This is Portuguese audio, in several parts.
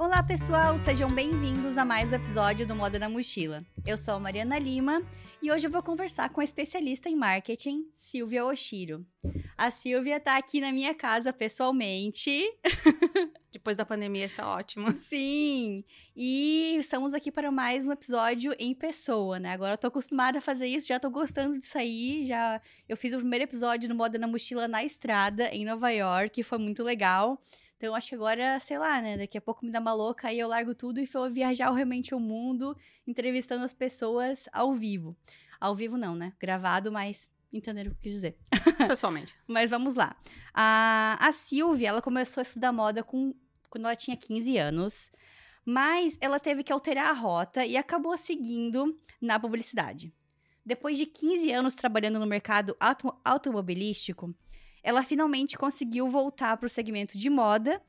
Olá, pessoal! Sejam bem-vindos a mais um episódio do Moda na Mochila. Eu sou a Mariana Lima e hoje eu vou conversar com a especialista em marketing, Silvia Oshiro. A Silvia tá aqui na minha casa pessoalmente. Depois da pandemia, isso é ótimo. Sim! E estamos aqui para mais um episódio em pessoa, né? Agora eu tô acostumada a fazer isso, já tô gostando de sair. Já eu fiz o primeiro episódio do Moda na Mochila na estrada, em Nova York, foi muito legal. Então, acho que agora, sei lá, né? Daqui a pouco me dá uma louca, aí eu largo tudo e vou viajar realmente o mundo, entrevistando as pessoas ao vivo. Ao vivo não, né? Gravado, mas entenderam o que quis dizer. Pessoalmente. mas vamos lá. A, a Silvia, ela começou a estudar moda com, quando ela tinha 15 anos, mas ela teve que alterar a rota e acabou seguindo na publicidade. Depois de 15 anos trabalhando no mercado auto, automobilístico, ela finalmente conseguiu voltar para o segmento de moda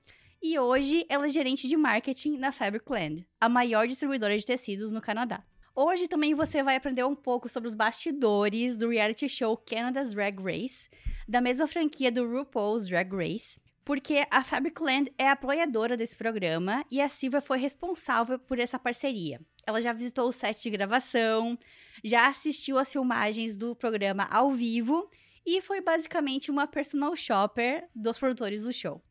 e hoje ela é gerente de marketing na Fabricland, a maior distribuidora de tecidos no Canadá. Hoje também você vai aprender um pouco sobre os bastidores do reality show Canada's Drag Race, da mesma franquia do RuPaul's Drag Race, porque a Fabricland é apoiadora desse programa e a Silvia foi responsável por essa parceria. Ela já visitou o set de gravação, já assistiu às filmagens do programa ao vivo e foi basicamente uma personal shopper dos produtores do show.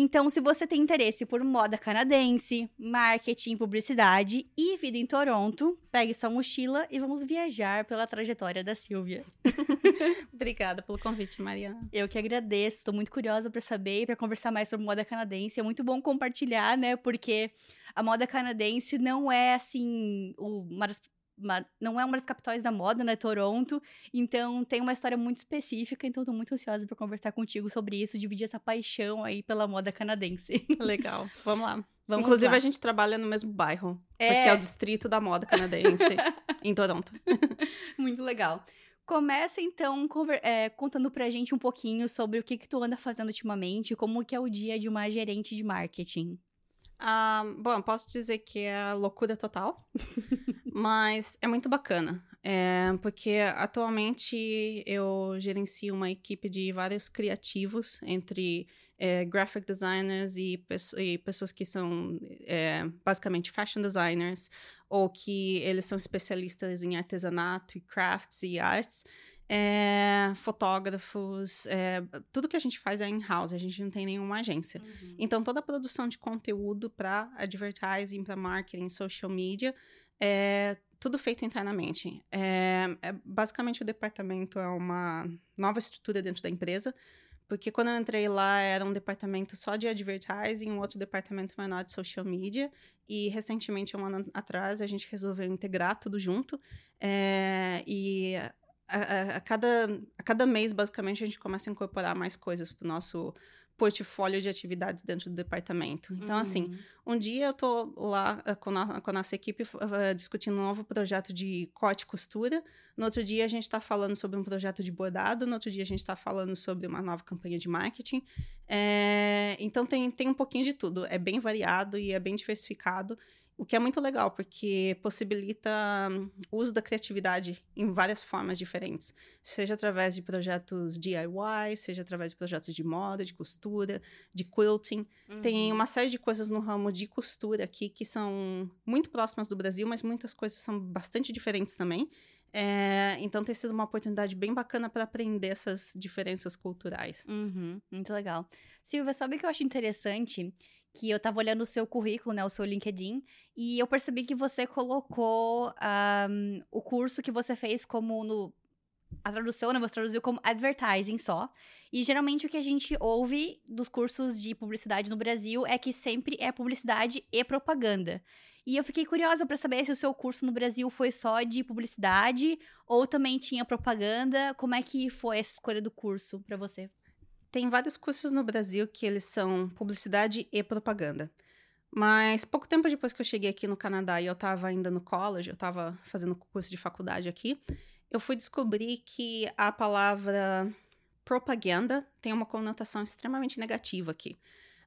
Então, se você tem interesse por moda canadense, marketing, publicidade e vida em Toronto, pegue sua mochila e vamos viajar pela trajetória da Silvia. Obrigada pelo convite, Mariana. Eu que agradeço, estou muito curiosa para saber, para conversar mais sobre moda canadense. É muito bom compartilhar, né? Porque a moda canadense não é assim uma das uma, não é uma das capitais da moda, né? Toronto. Então tem uma história muito específica. Então tô muito ansiosa para conversar contigo sobre isso, dividir essa paixão aí pela moda canadense. Legal. Vamos lá. Vamos Inclusive, lá. a gente trabalha no mesmo bairro. É. Porque é o distrito da moda canadense em Toronto. muito legal. Começa então é, contando pra gente um pouquinho sobre o que, que tu anda fazendo ultimamente, como que é o dia de uma gerente de marketing. Ah, bom, posso dizer que é loucura total, mas é muito bacana. É, porque atualmente eu gerencio uma equipe de vários criativos, entre é, graphic designers e, e, pessoas que são é, basicamente fashion designers, ou que eles são especialistas em artesanato e crafts e arts é, fotógrafos, é, tudo que a gente faz é in-house, a gente não tem nenhuma agência. Uhum. Então, toda a produção de conteúdo para advertising, para marketing, social media, é tudo feito internamente. É, basicamente, o departamento é uma nova estrutura dentro da empresa, porque quando eu entrei lá era um departamento só de advertising, um outro departamento menor de social media, e recentemente, um ano atrás, a gente resolveu integrar tudo junto. É, e a, a, cada, a cada mês, basicamente, a gente começa a incorporar mais coisas para o nosso portfólio de atividades dentro do departamento. Então, assim, uhum. assim, um dia eu tô lá uh, com, a, com a nossa equipe uh, discutindo um novo projeto de corte e costura. No outro dia, a gente está falando sobre um projeto de bordado. No outro dia, a gente está falando sobre uma nova campanha de marketing. É, então, tem, tem um pouquinho de tudo. É bem variado e é bem diversificado. O que é muito legal, porque possibilita o uso da criatividade em várias formas diferentes. Seja através de projetos DIY, seja através de projetos de moda, de costura, de quilting. Uhum. Tem uma série de coisas no ramo de costura aqui que são muito próximas do Brasil, mas muitas coisas são bastante diferentes também. É, então tem sido uma oportunidade bem bacana para aprender essas diferenças culturais. Uhum, muito legal. Silvia, sabe o que eu acho interessante? Que eu tava olhando o seu currículo, né, o seu LinkedIn, e eu percebi que você colocou um, o curso que você fez como no a tradução, né, você traduziu como advertising só. E geralmente o que a gente ouve dos cursos de publicidade no Brasil é que sempre é publicidade e propaganda. E eu fiquei curiosa para saber se o seu curso no Brasil foi só de publicidade ou também tinha propaganda. Como é que foi essa escolha do curso para você? Tem vários cursos no Brasil que eles são publicidade e propaganda. Mas pouco tempo depois que eu cheguei aqui no Canadá e eu estava ainda no college, eu estava fazendo curso de faculdade aqui, eu fui descobrir que a palavra propaganda tem uma conotação extremamente negativa aqui.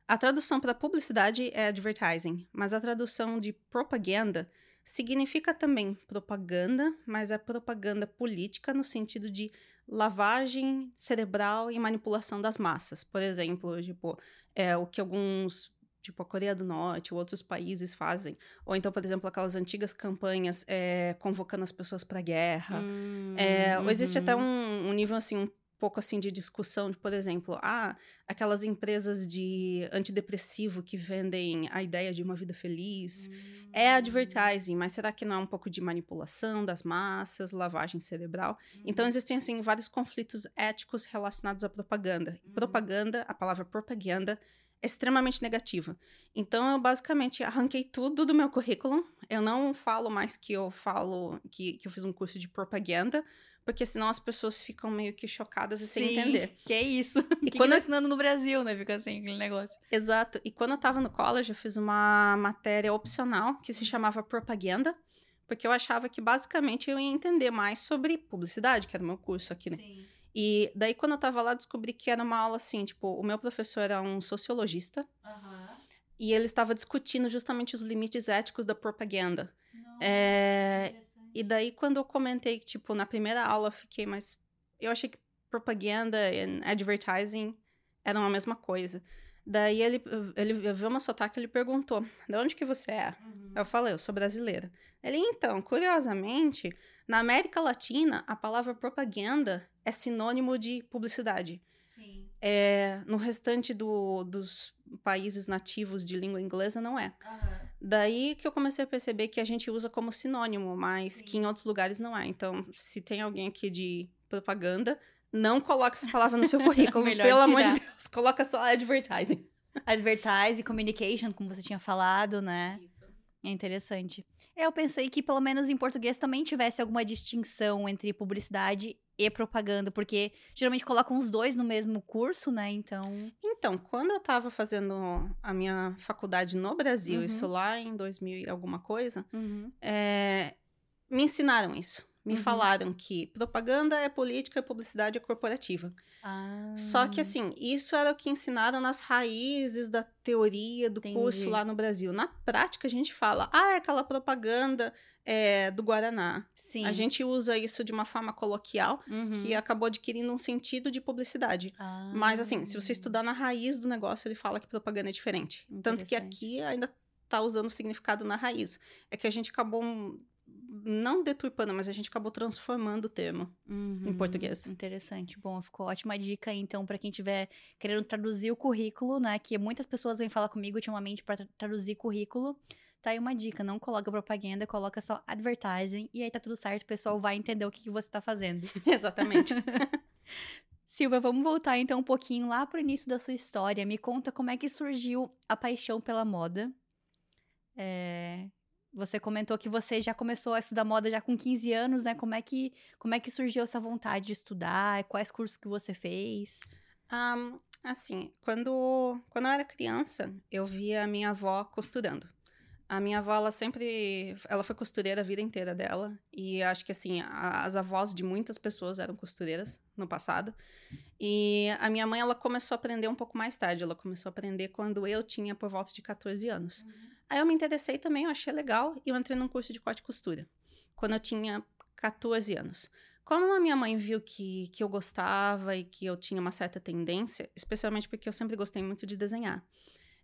A tradução para publicidade é advertising, mas a tradução de propaganda significa também propaganda, mas é propaganda política no sentido de lavagem cerebral e manipulação das massas. Por exemplo, tipo, é, o que alguns tipo a Coreia do Norte ou outros países fazem. Ou então, por exemplo, aquelas antigas campanhas é, convocando as pessoas para guerra. Hum, é, uhum. Ou existe até uhum. um, um nível assim um pouco assim de discussão de, por exemplo, ah, aquelas empresas de antidepressivo que vendem a ideia de uma vida feliz. Hum. É advertising, mas será que não é um pouco de manipulação das massas, lavagem cerebral? Hum. Então existem assim vários conflitos éticos relacionados à propaganda. Hum. Propaganda, a palavra propaganda é extremamente negativa. Então eu basicamente arranquei tudo do meu currículo. Eu não falo mais que eu falo que, que eu fiz um curso de propaganda, porque senão as pessoas ficam meio que chocadas e Sim, sem entender. Que é isso. E que quando que tá ensinando no Brasil, né? Fica assim, aquele negócio. Exato. E quando eu tava no college, eu fiz uma matéria opcional que se chamava propaganda, porque eu achava que basicamente eu ia entender mais sobre publicidade, que era o meu curso aqui, né? Sim. E daí, quando eu tava lá, descobri que era uma aula assim, tipo, o meu professor era um sociologista. Uhum. E ele estava discutindo justamente os limites éticos da propaganda. Não, é... E daí, quando eu comentei que, tipo, na primeira aula eu fiquei, mas eu achei que propaganda e advertising eram a mesma coisa. Daí ele, ele viu uma sotaque e ele perguntou: de onde que você é? Uhum. Eu falei, eu sou brasileira. Ele, então, curiosamente, na América Latina, a palavra propaganda é sinônimo de publicidade. Sim. É, no restante do, dos países nativos de língua inglesa, não é. Uhum. Daí que eu comecei a perceber que a gente usa como sinônimo, mas Sim. que em outros lugares não é. Então, se tem alguém aqui de propaganda, não coloque essa palavra no seu currículo. Pelo tirar. amor de Deus, coloca só advertising. Advertising, communication, como você tinha falado, né? Isso. É interessante. É, eu pensei que pelo menos em português também tivesse alguma distinção entre publicidade e propaganda, porque geralmente colocam os dois no mesmo curso, né? Então. Então, quando eu tava fazendo a minha faculdade no Brasil, uhum. isso lá em 2000 e alguma coisa, uhum. é, me ensinaram isso. Me uhum. falaram que propaganda é política e publicidade é corporativa. Ah. Só que, assim, isso era o que ensinaram nas raízes da teoria do Entendi. curso lá no Brasil. Na prática, a gente fala, ah, é aquela propaganda é, do Guaraná. Sim. A gente usa isso de uma forma coloquial, uhum. que acabou adquirindo um sentido de publicidade. Ah. Mas, assim, se você estudar na raiz do negócio, ele fala que propaganda é diferente. Tanto que aqui ainda tá usando o significado na raiz. É que a gente acabou não deturpando, mas a gente acabou transformando o termo uhum, em português. Interessante. Bom, ficou ótima dica então para quem tiver querendo traduzir o currículo, né? Que muitas pessoas vêm falar comigo ultimamente para traduzir currículo. Tá aí uma dica, não coloca propaganda, coloca só advertising e aí tá tudo certo, o pessoal vai entender o que, que você tá fazendo. Exatamente. Silvia, vamos voltar então um pouquinho lá pro início da sua história. Me conta como é que surgiu a paixão pela moda. É, você comentou que você já começou a estudar moda já com 15 anos, né? Como é que, como é que surgiu essa vontade de estudar? Quais cursos que você fez? Um, assim, quando, quando eu era criança, eu via a minha avó costurando. A minha avó, ela sempre... Ela foi costureira a vida inteira dela. E acho que, assim, a, as avós de muitas pessoas eram costureiras no passado. E a minha mãe, ela começou a aprender um pouco mais tarde. Ela começou a aprender quando eu tinha por volta de 14 anos. Uhum. Aí eu me interessei também, eu achei legal e eu entrei num curso de corte e costura, quando eu tinha 14 anos. Como a minha mãe viu que, que eu gostava e que eu tinha uma certa tendência, especialmente porque eu sempre gostei muito de desenhar.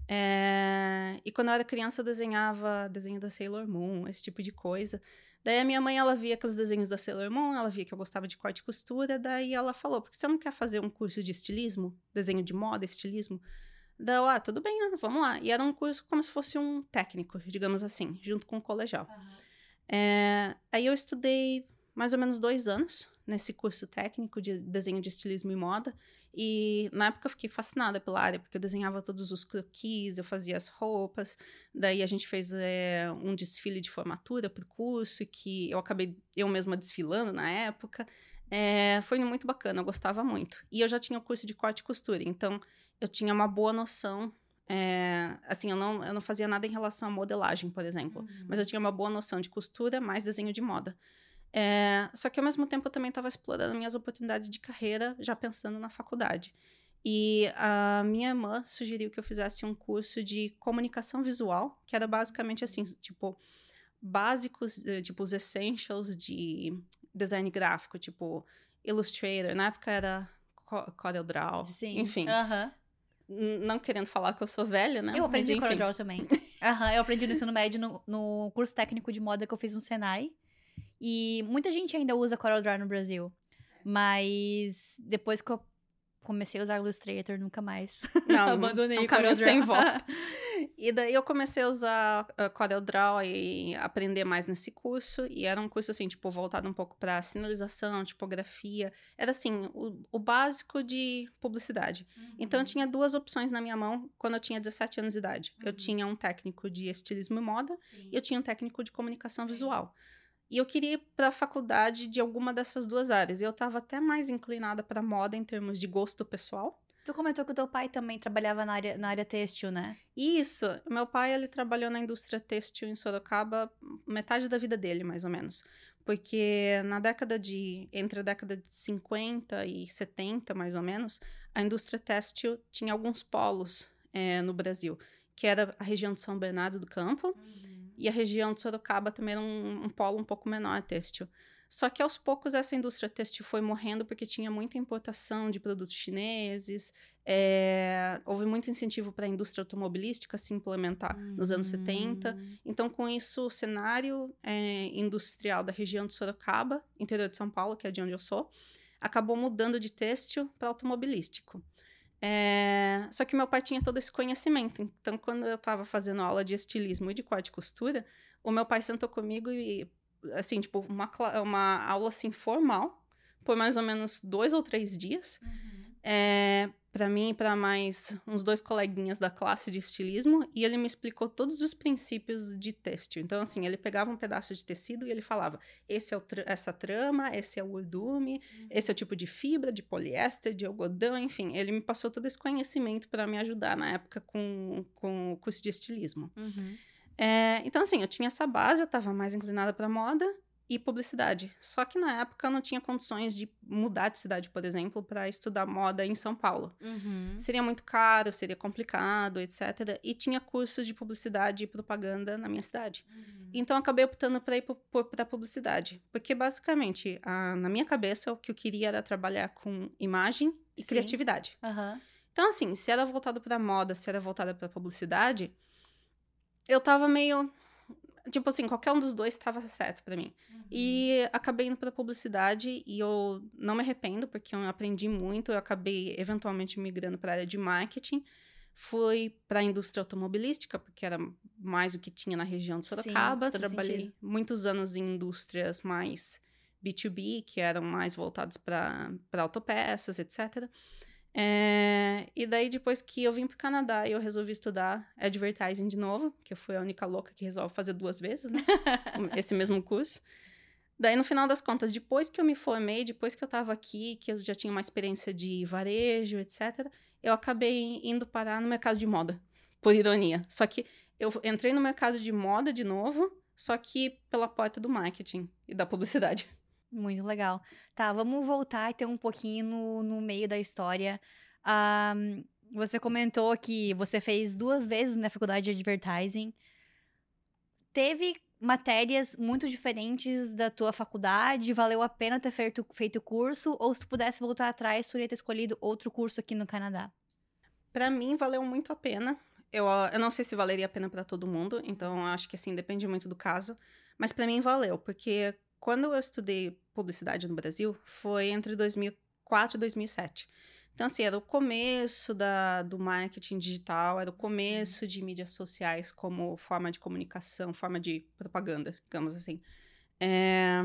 É... E quando eu era criança, eu desenhava desenho da Sailor Moon, esse tipo de coisa. Daí a minha mãe, ela via aqueles desenhos da Sailor Moon, ela via que eu gostava de corte e costura, daí ela falou, por que você não quer fazer um curso de estilismo? Desenho de moda, estilismo? Daí eu, ah, tudo bem, né? vamos lá. E era um curso como se fosse um técnico, digamos assim, junto com o colegial. Uhum. É, aí eu estudei mais ou menos dois anos nesse curso técnico de desenho de estilismo e moda. E na época eu fiquei fascinada pela área, porque eu desenhava todos os croquis, eu fazia as roupas. Daí a gente fez é, um desfile de formatura para o curso, que eu acabei eu mesma desfilando na época. É, foi muito bacana, eu gostava muito. E eu já tinha o curso de corte e costura, então eu tinha uma boa noção. É, assim, eu não, eu não fazia nada em relação à modelagem, por exemplo, uhum. mas eu tinha uma boa noção de costura mais desenho de moda. É, só que ao mesmo tempo eu também estava explorando minhas oportunidades de carreira, já pensando na faculdade. E a minha irmã sugeriu que eu fizesse um curso de comunicação visual, que era basicamente assim, tipo, básicos, tipo, os essentials de design gráfico, tipo, Illustrator. Na época era CorelDRAW, Sim. enfim. Uh -huh não querendo falar que eu sou velha, né? Eu aprendi Mas, CorelDRAW também. Aham, eu aprendi no ensino médio no, no curso técnico de moda que eu fiz no Senai. E muita gente ainda usa CorelDRAW no Brasil. Mas depois que eu comecei a usar Illustrator, nunca mais. Não, abandonei o caminho sem volta. E daí eu comecei a usar uh, CorelDRAW e aprender mais nesse curso. E era um curso, assim, tipo, voltado um pouco para sinalização, tipografia. Era, assim, o, o básico de publicidade. Uhum. Então, eu tinha duas opções na minha mão quando eu tinha 17 anos de idade. Uhum. Eu tinha um técnico de estilismo e moda Sim. e eu tinha um técnico de comunicação Sim. visual. E eu queria ir para a faculdade de alguma dessas duas áreas. E eu estava até mais inclinada para moda em termos de gosto pessoal. Tu comentou que o teu pai também trabalhava na área, na área têxtil, né? Isso. Meu pai, ele trabalhou na indústria têxtil em Sorocaba metade da vida dele, mais ou menos. Porque na década de... Entre a década de 50 e 70, mais ou menos, a indústria têxtil tinha alguns polos é, no Brasil. Que era a região de São Bernardo do Campo. Uhum e a região de Sorocaba também era um, um polo um pouco menor têxtil. Só que aos poucos essa indústria têxtil foi morrendo porque tinha muita importação de produtos chineses, é, houve muito incentivo para a indústria automobilística se implementar uhum. nos anos 70. Hum. Então, com isso, o cenário é, industrial da região de Sorocaba, interior de São Paulo, que é de onde eu sou, acabou mudando de têxtil para automobilístico. É... Só que meu pai tinha todo esse conhecimento. Então, quando eu estava fazendo aula de estilismo e de corte e costura, o meu pai sentou comigo e, assim, tipo, uma, uma aula assim formal, por mais ou menos dois ou três dias. Uhum. É, para mim e para mais uns dois coleguinhas da classe de estilismo e ele me explicou todos os princípios de têxtil. Então, assim, ele pegava um pedaço de tecido e ele falava: esse é tra essa trama, esse é o urdume, uhum. esse é o tipo de fibra, de poliéster, de algodão, enfim. Ele me passou todo esse conhecimento para me ajudar na época com, com o curso de estilismo. Uhum. É, então, assim, eu tinha essa base, eu estava mais inclinada para moda e publicidade. Só que na época eu não tinha condições de mudar de cidade, por exemplo, para estudar moda em São Paulo. Uhum. Seria muito caro, seria complicado, etc. E tinha cursos de publicidade e propaganda na minha cidade. Uhum. Então eu acabei optando para ir para publicidade, porque basicamente a, na minha cabeça o que eu queria era trabalhar com imagem e Sim. criatividade. Uhum. Então assim, se era voltado para moda, se era voltada para publicidade, eu tava meio Tipo assim, qualquer um dos dois estava certo para mim. Uhum. E acabei indo pra publicidade e eu não me arrependo, porque eu aprendi muito. Eu acabei eventualmente migrando para a área de marketing. Fui para a indústria automobilística, porque era mais o que tinha na região de Sorocaba. Sim, Trabalhei sentido. muitos anos em indústrias mais B2B, que eram mais voltadas para autopeças, etc. É, e daí, depois que eu vim pro Canadá, eu resolvi estudar advertising de novo, que eu fui a única louca que resolve fazer duas vezes, né? Esse mesmo curso. Daí, no final das contas, depois que eu me formei, depois que eu tava aqui, que eu já tinha uma experiência de varejo, etc., eu acabei indo parar no mercado de moda, por ironia. Só que eu entrei no mercado de moda de novo, só que pela porta do marketing e da publicidade. Muito legal. Tá, vamos voltar e ter um pouquinho no, no meio da história. Um, você comentou que você fez duas vezes na faculdade de advertising. Teve matérias muito diferentes da tua faculdade? Valeu a pena ter feito, feito curso? Ou se tu pudesse voltar atrás, tu iria ter escolhido outro curso aqui no Canadá? Para mim, valeu muito a pena. Eu, eu não sei se valeria a pena para todo mundo, então acho que assim, depende muito do caso. Mas para mim valeu, porque quando eu estudei publicidade no Brasil, foi entre 2004 e 2007. Então, assim, era o começo da, do marketing digital, era o começo de mídias sociais como forma de comunicação, forma de propaganda, digamos assim. É...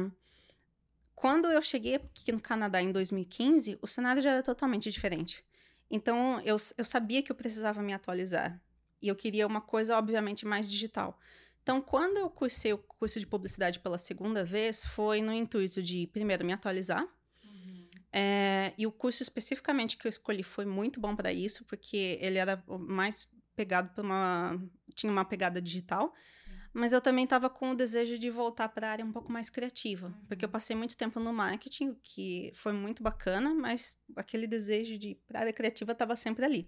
Quando eu cheguei aqui no Canadá em 2015, o cenário já era totalmente diferente. Então, eu, eu sabia que eu precisava me atualizar. E eu queria uma coisa, obviamente, mais digital. Então, quando eu cursei o curso de publicidade pela segunda vez, foi no intuito de, primeiro, me atualizar. Uhum. É, e o curso especificamente que eu escolhi foi muito bom para isso, porque ele era mais pegado para uma. tinha uma pegada digital. Mas eu também estava com o desejo de voltar para a área um pouco mais criativa, uhum. porque eu passei muito tempo no marketing, que foi muito bacana, mas aquele desejo de para a área criativa estava sempre ali.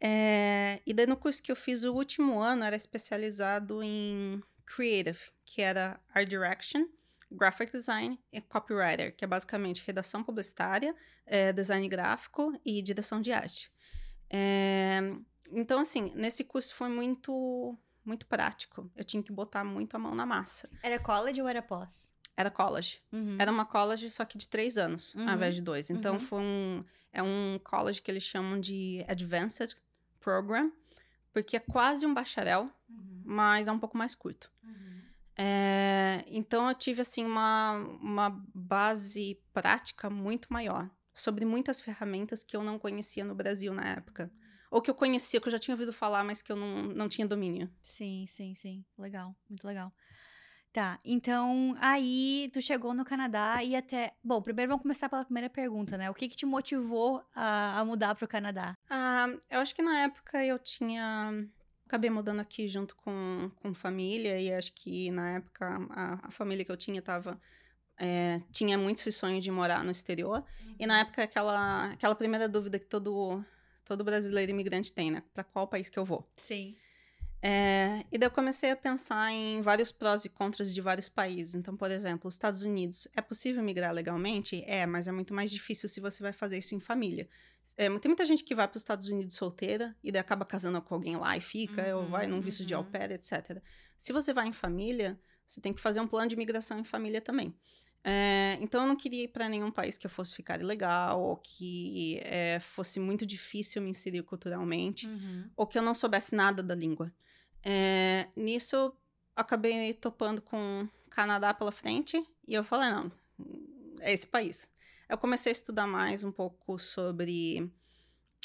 É, e daí no curso que eu fiz o último ano era especializado em Creative, que era Art Direction, Graphic Design e Copywriter, que é basicamente redação publicitária, é, design gráfico e direção de arte. É, então, assim, nesse curso foi muito, muito prático. Eu tinha que botar muito a mão na massa. Era college ou era pós? Era college. Uhum. Era uma college, só que de três anos, Uhum. ao invés de dois. Então, Uhum. foi um... É um college que eles chamam de Advanced Program, porque é quase um bacharel, Uhum. mas é um pouco mais curto. Uhum. É, então eu tive assim uma, uma base prática muito maior sobre muitas ferramentas que eu não conhecia no Brasil na época. Ou que eu conhecia, que eu já tinha ouvido falar, mas que eu não, não tinha domínio. Sim, sim, sim. Legal, muito legal. Tá, então aí tu chegou no Canadá e até. Bom, primeiro vamos começar pela primeira pergunta, né? O que que te motivou a, a mudar pro Canadá? Ah, eu acho que na época eu tinha. Acabei mudando aqui junto com, com família, e acho que na época a, a família que eu tinha tava. é, tinha muito esse sonho de morar no exterior. E na época, aquela, aquela primeira dúvida que todo, todo brasileiro imigrante tem, né? Pra qual país que eu vou? Sim. É, e daí eu comecei a pensar em vários prós e contras de vários países. Então, por exemplo, os Estados Unidos, é possível migrar legalmente? É, mas é muito mais difícil se você vai fazer isso em família. É, tem muita gente que vai para os Estados Unidos solteira e daí acaba casando com alguém lá e fica, ou Uhum, vai num visto de au uhum. pair, etc. Se você vai em família, você tem que fazer um plano de migração em família também. É, então, eu não queria ir para nenhum país que eu fosse ficar ilegal, ou que é, fosse muito difícil me inserir culturalmente Uhum. ou que eu não soubesse nada da língua. É, nisso, acabei topando com Canadá pela frente e eu falei, não, é esse país. Eu comecei a estudar mais um pouco sobre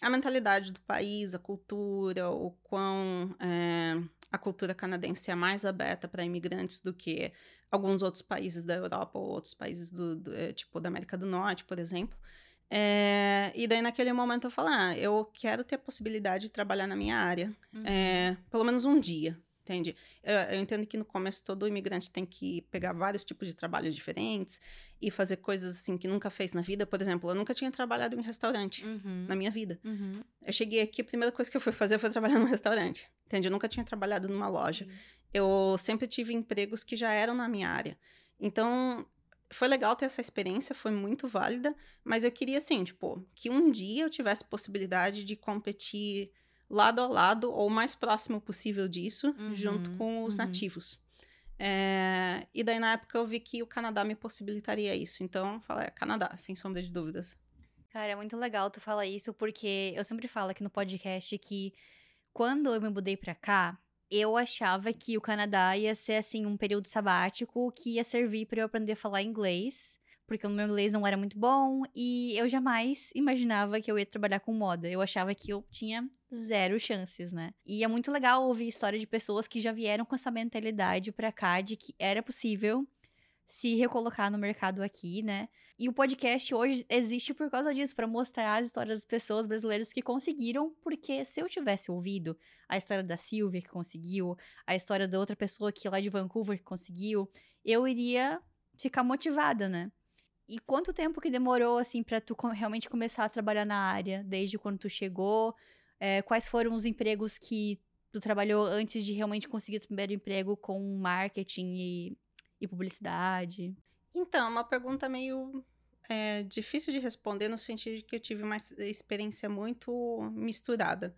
a mentalidade do país, a cultura, o quão é, a cultura canadense é mais aberta para imigrantes do que alguns outros países da Europa ou outros países do, do, é, tipo da América do Norte, por exemplo. É, e daí, naquele momento, eu falei: ah, eu quero ter a possibilidade de trabalhar na minha área, Uhum. é, pelo menos um dia, entende? Eu, eu entendo que no começo todo imigrante tem que pegar vários tipos de trabalhos diferentes e fazer coisas assim que nunca fez na vida. Por exemplo, eu nunca tinha trabalhado em restaurante Uhum. na minha vida. Uhum. Eu cheguei aqui, a primeira coisa que eu fui fazer foi trabalhar num restaurante, entende? Eu nunca tinha trabalhado numa loja. Eu sempre tive empregos que já eram na minha área. Então, foi legal ter essa experiência, foi muito válida, mas eu queria, assim, tipo, que um dia eu tivesse possibilidade de competir lado a lado, ou o mais próximo possível disso, Uhum, junto com os uhum. nativos. É, e daí, na época, eu vi que o Canadá me possibilitaria isso. Então, eu falei, é, Canadá, sem sombra de dúvidas. Cara, é muito legal tu falar isso, porque eu sempre falo aqui no podcast que quando eu me mudei pra cá, eu achava que o Canadá ia ser, assim, um período sabático que ia servir pra eu aprender a falar inglês, porque o meu inglês não era muito bom e eu jamais imaginava que eu ia trabalhar com moda. Eu achava que eu tinha zero chances, né? E é muito legal ouvir história de pessoas que já vieram com essa mentalidade pra cá de que era possível se recolocar no mercado aqui, né? E o podcast hoje existe por causa disso, pra mostrar as histórias das pessoas brasileiras que conseguiram, porque se eu tivesse ouvido a história da Silvia que conseguiu, a história da outra pessoa que lá de Vancouver que conseguiu, eu iria ficar motivada, né? E quanto tempo que demorou, assim, pra tu realmente começar a trabalhar na área? Desde quando tu chegou? É, quais foram os empregos que tu trabalhou antes de realmente conseguir o primeiro emprego com marketing e, e publicidade? Então, é uma pergunta meio é, difícil de responder no sentido de que eu tive uma ex- experiência muito misturada.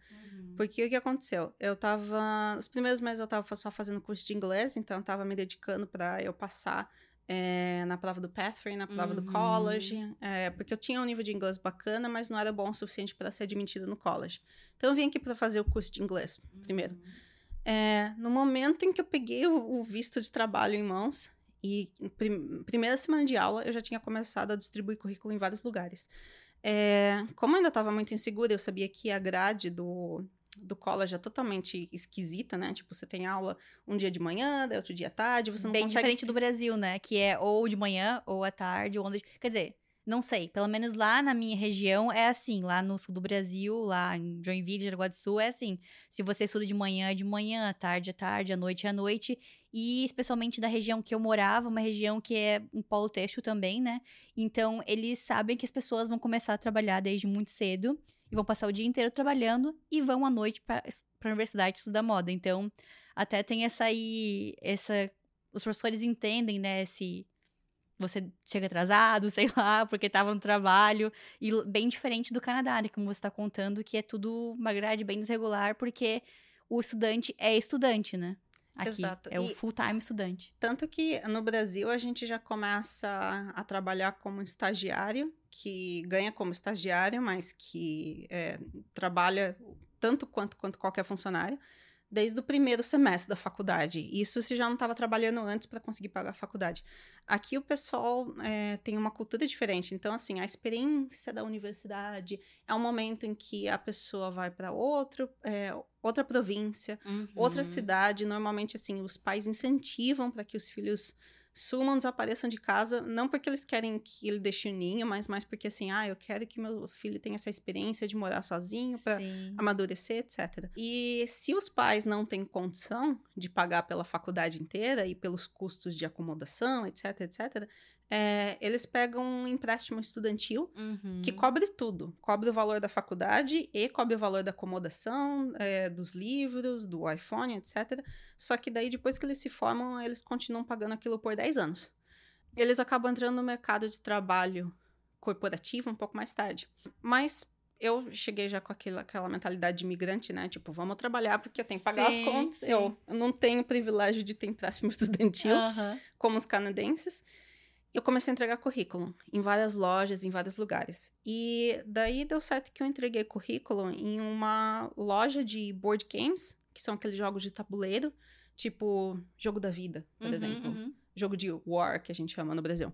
Porque o que aconteceu? Eu tava. Os primeiros meses eu tava só fazendo curso de inglês, então eu tava me dedicando para eu passar é, na prova do Pathway, na prova do Uhum. college, é, porque eu tinha um nível de inglês bacana, mas não era bom o suficiente para ser admitida no college. Então eu vim aqui para fazer o curso de inglês primeiro. É, no momento em que eu peguei o, o visto de trabalho em mãos, e prim- primeira semana de aula eu já tinha começado a distribuir currículo em vários lugares. É, como eu ainda estava muito insegura, eu sabia que a grade do, do college é totalmente esquisita, né? Tipo, você tem aula um dia de manhã, daí outro dia à tarde, você não Bem consegue... diferente do Brasil, né? Que é ou de manhã, ou à tarde, ou onde. Quer dizer, não sei. Pelo menos lá na minha região é assim. Lá no sul do Brasil, lá em Joinville, Jaraguá do Sul, é assim. Se você estuda de manhã, é de manhã, à tarde, à tarde, à noite, à noite. E especialmente da região que eu morava, uma região que é um polo têxtil também, né? Então, eles sabem que as pessoas vão começar a trabalhar desde muito cedo. E vão passar o dia inteiro trabalhando e vão à noite para a universidade estudar moda. Então, até tem essa aí. Essa, os professores entendem, né, esse, você chega atrasado, sei lá, porque tava no trabalho. E bem diferente do Canadá, né? Como você tá contando, que é tudo uma grade bem desregular, porque o estudante é estudante, né? Aqui. Exato. É o full-time estudante. Tanto que no Brasil a gente já começa a trabalhar como estagiário, que ganha como estagiário, mas que é, trabalha tanto quanto, quanto qualquer funcionário, desde o primeiro semestre da faculdade. Isso se já não estava trabalhando antes para conseguir pagar a faculdade. Aqui o pessoal é, tem uma cultura diferente. Então, assim, a experiência da universidade é um momento em que a pessoa vai para outro, é, outra província, outra Uhum. cidade, normalmente assim, os pais incentivam para que os filhos sumam, desapareçam de casa, não porque eles querem que ele deixe o ninho, mas mais porque assim, ah, eu quero que meu filho tenha essa experiência de morar sozinho para amadurecer, etc. E se os pais não têm condição de pagar pela faculdade inteira e pelos custos de acomodação, etc, etc, é, eles pegam um empréstimo estudantil Uhum. que cobre tudo. Cobre o valor da faculdade e cobre o valor da acomodação, é, dos livros, do iPhone, etc. Só que daí, depois que eles se formam, eles continuam pagando aquilo por 10 anos. Eles acabam entrando no mercado de trabalho corporativo um pouco mais tarde. Mas eu cheguei já com aquela, aquela mentalidade de imigrante, né? Tipo, vamos trabalhar porque eu tenho que pagar Sim, as contas. sim. Eu não tenho o privilégio de ter empréstimo estudantil Aham. como os canadenses. Eu comecei a entregar currículo em várias lojas, em vários lugares. E daí deu certo que eu entreguei currículo em uma loja de board games, que são aqueles jogos de tabuleiro, tipo Jogo da Vida, por Uhum, exemplo. uhum. Jogo de War, que a gente chama no Brasil.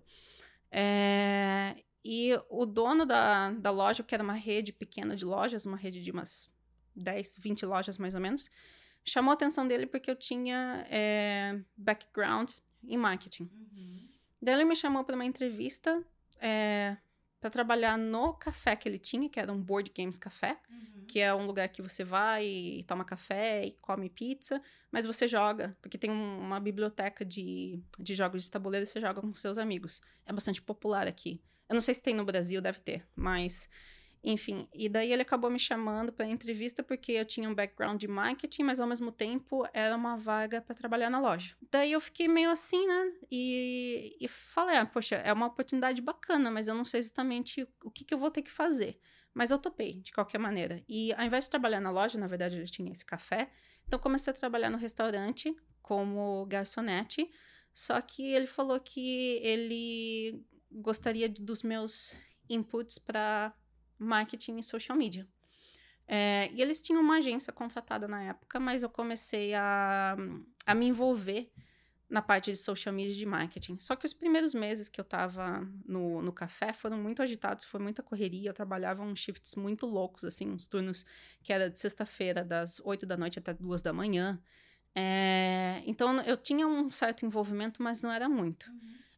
É, E o dono da, da loja, que era uma rede pequena de lojas, uma rede de umas 10, 20 lojas mais ou menos, chamou a atenção dele porque eu tinha é, background em marketing. Uhum. Daí ele me chamou para uma entrevista é, para trabalhar no café que ele tinha, que era um board games café, Uhum. que é um lugar que você vai e toma café e come pizza, mas você joga, porque tem um- uma biblioteca de, de jogos de tabuleiro e você joga com seus amigos. É bastante popular aqui. Eu não sei se tem no Brasil, deve ter, mas enfim. E daí ele acabou me chamando para entrevista porque eu tinha um background de marketing, mas ao mesmo tempo era uma vaga para trabalhar na loja. Daí eu fiquei meio assim, né? E, e falei, ah, poxa, é uma oportunidade bacana, mas eu não sei exatamente o que, que eu vou ter que fazer. Mas eu topei, de qualquer maneira. E ao invés de trabalhar na loja, na verdade eu tinha esse café, então comecei a trabalhar no restaurante como garçonete. Só que ele falou que ele gostaria dos meus inputs para marketing e social media. É, e eles tinham uma agência contratada na época, mas eu comecei a, a me envolver na parte de social media e de marketing. Só que os primeiros meses que eu tava no, no café foram muito agitados, foi muita correria. Eu trabalhava uns shifts muito loucos, assim, uns turnos que era de sexta-feira, das 8 da noite até duas da manhã. É, então eu tinha um certo envolvimento, mas não era muito.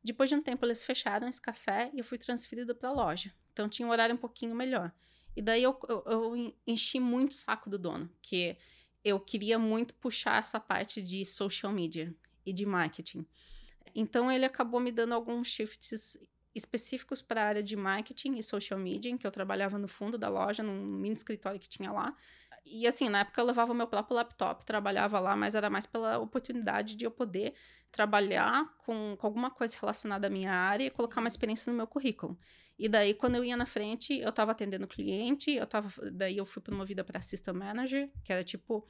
Depois de um tempo, eles fecharam esse café e eu fui transferida para a loja. Então tinha um horário um pouquinho melhor. E daí eu, eu, eu enchi muito o saco do dono, que eu queria muito puxar essa parte de social media e de marketing. Então ele acabou me dando alguns shifts específicos para a área de marketing e social media, em que eu trabalhava no fundo da loja, num mini escritório que tinha lá. E assim, na época eu levava meu próprio laptop, trabalhava lá, mas era mais pela oportunidade de eu poder trabalhar com, com alguma coisa relacionada à minha área e colocar uma experiência no meu currículo. E daí, quando eu ia na frente, eu estava atendendo cliente, eu tava, daí eu fui promovida para assistant manager, que era tipo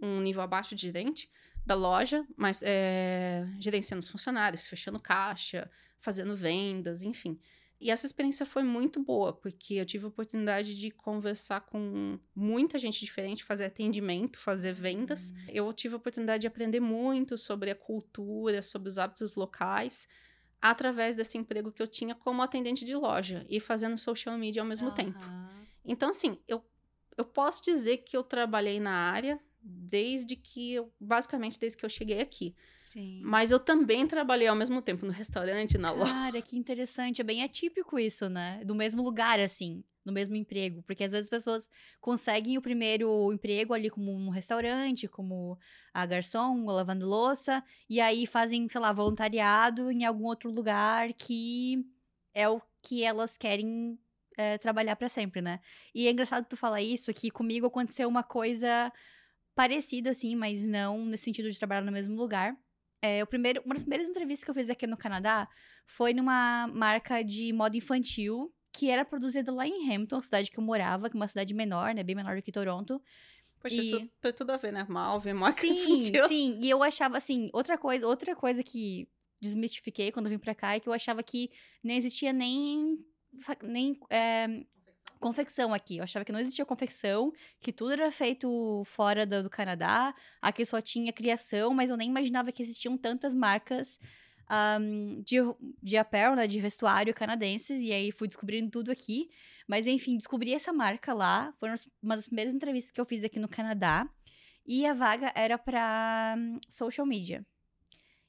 um nível abaixo de gerente da loja, mas é, gerenciando os funcionários, fechando caixa, fazendo vendas, enfim. E essa experiência foi muito boa, porque eu tive a oportunidade de conversar com muita gente diferente, fazer atendimento, fazer vendas. Eu tive a oportunidade de aprender muito sobre a cultura, sobre os hábitos locais, através desse emprego que eu tinha como atendente de loja e fazendo social media ao mesmo tempo. Aham. Então, assim, eu, eu posso dizer que eu trabalhei na área desde que eu, basicamente desde que eu cheguei aqui. Sim. Mas eu também trabalhei ao mesmo tempo no restaurante, na loja. Cara, que interessante. É bem atípico isso, né? Do mesmo lugar, assim, no mesmo emprego. Porque às vezes as pessoas conseguem o primeiro emprego ali como um restaurante, como a garçom, lavando louça, e aí fazem, sei lá, voluntariado em algum outro lugar que é o que elas querem é, trabalhar pra sempre, né? E é engraçado tu falar isso, que comigo aconteceu uma coisa parecida, assim, mas não nesse sentido de trabalhar no mesmo lugar. É, o primeiro, uma das primeiras entrevistas que eu fiz aqui no Canadá foi numa marca de moda infantil que era produzida lá em Hampton, cidade que eu morava, que é uma cidade menor, né? Bem menor do que Toronto. Poxa, E- isso tem tudo a ver, né? Malve, marca Sim, infantil. sim. E eu achava, assim, outra coisa, outra coisa que desmistifiquei quando eu vim pra cá é que eu achava que não existia nem, nem é, confecção aqui. Eu achava que não existia confecção, que tudo era feito fora do, do Canadá, aqui só tinha criação, mas eu nem imaginava que existiam tantas marcas ahm, de, de apparel, né, de vestuário canadenses, e aí fui descobrindo tudo aqui. Mas enfim, descobri essa marca lá, foi uma das primeiras entrevistas que eu fiz aqui no Canadá. E a vaga era pra hum, social media.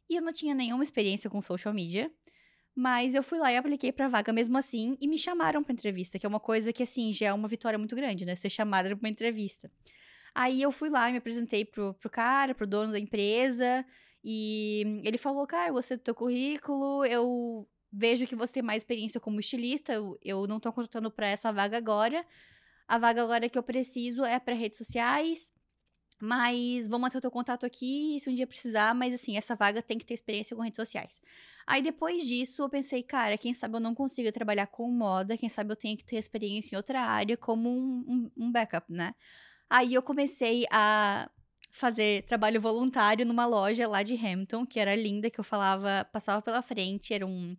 E eu não tinha nenhuma experiência com social media. Mas eu fui lá e apliquei pra vaga mesmo assim e me chamaram pra entrevista, que é uma coisa que, assim, já é uma vitória muito grande, né? Ser chamada pra uma entrevista. Aí eu fui lá e me apresentei pro, pro cara, pro dono da empresa, e ele falou: Cara, eu gostei do teu currículo, eu vejo que você tem mais experiência como estilista, eu, não tô contratando pra essa vaga agora. A vaga agora que eu preciso é pra redes sociais, mas vou manter o teu contato aqui se um dia precisar, mas assim, essa vaga tem que ter experiência com redes sociais. Aí depois disso, eu pensei, cara, quem sabe eu não consiga trabalhar com moda, quem sabe eu tenho que ter experiência em outra área como um, um, um backup, né? Aí eu comecei a fazer trabalho voluntário numa loja lá de Hampton, que era linda, que eu falava, passava pela frente, era um.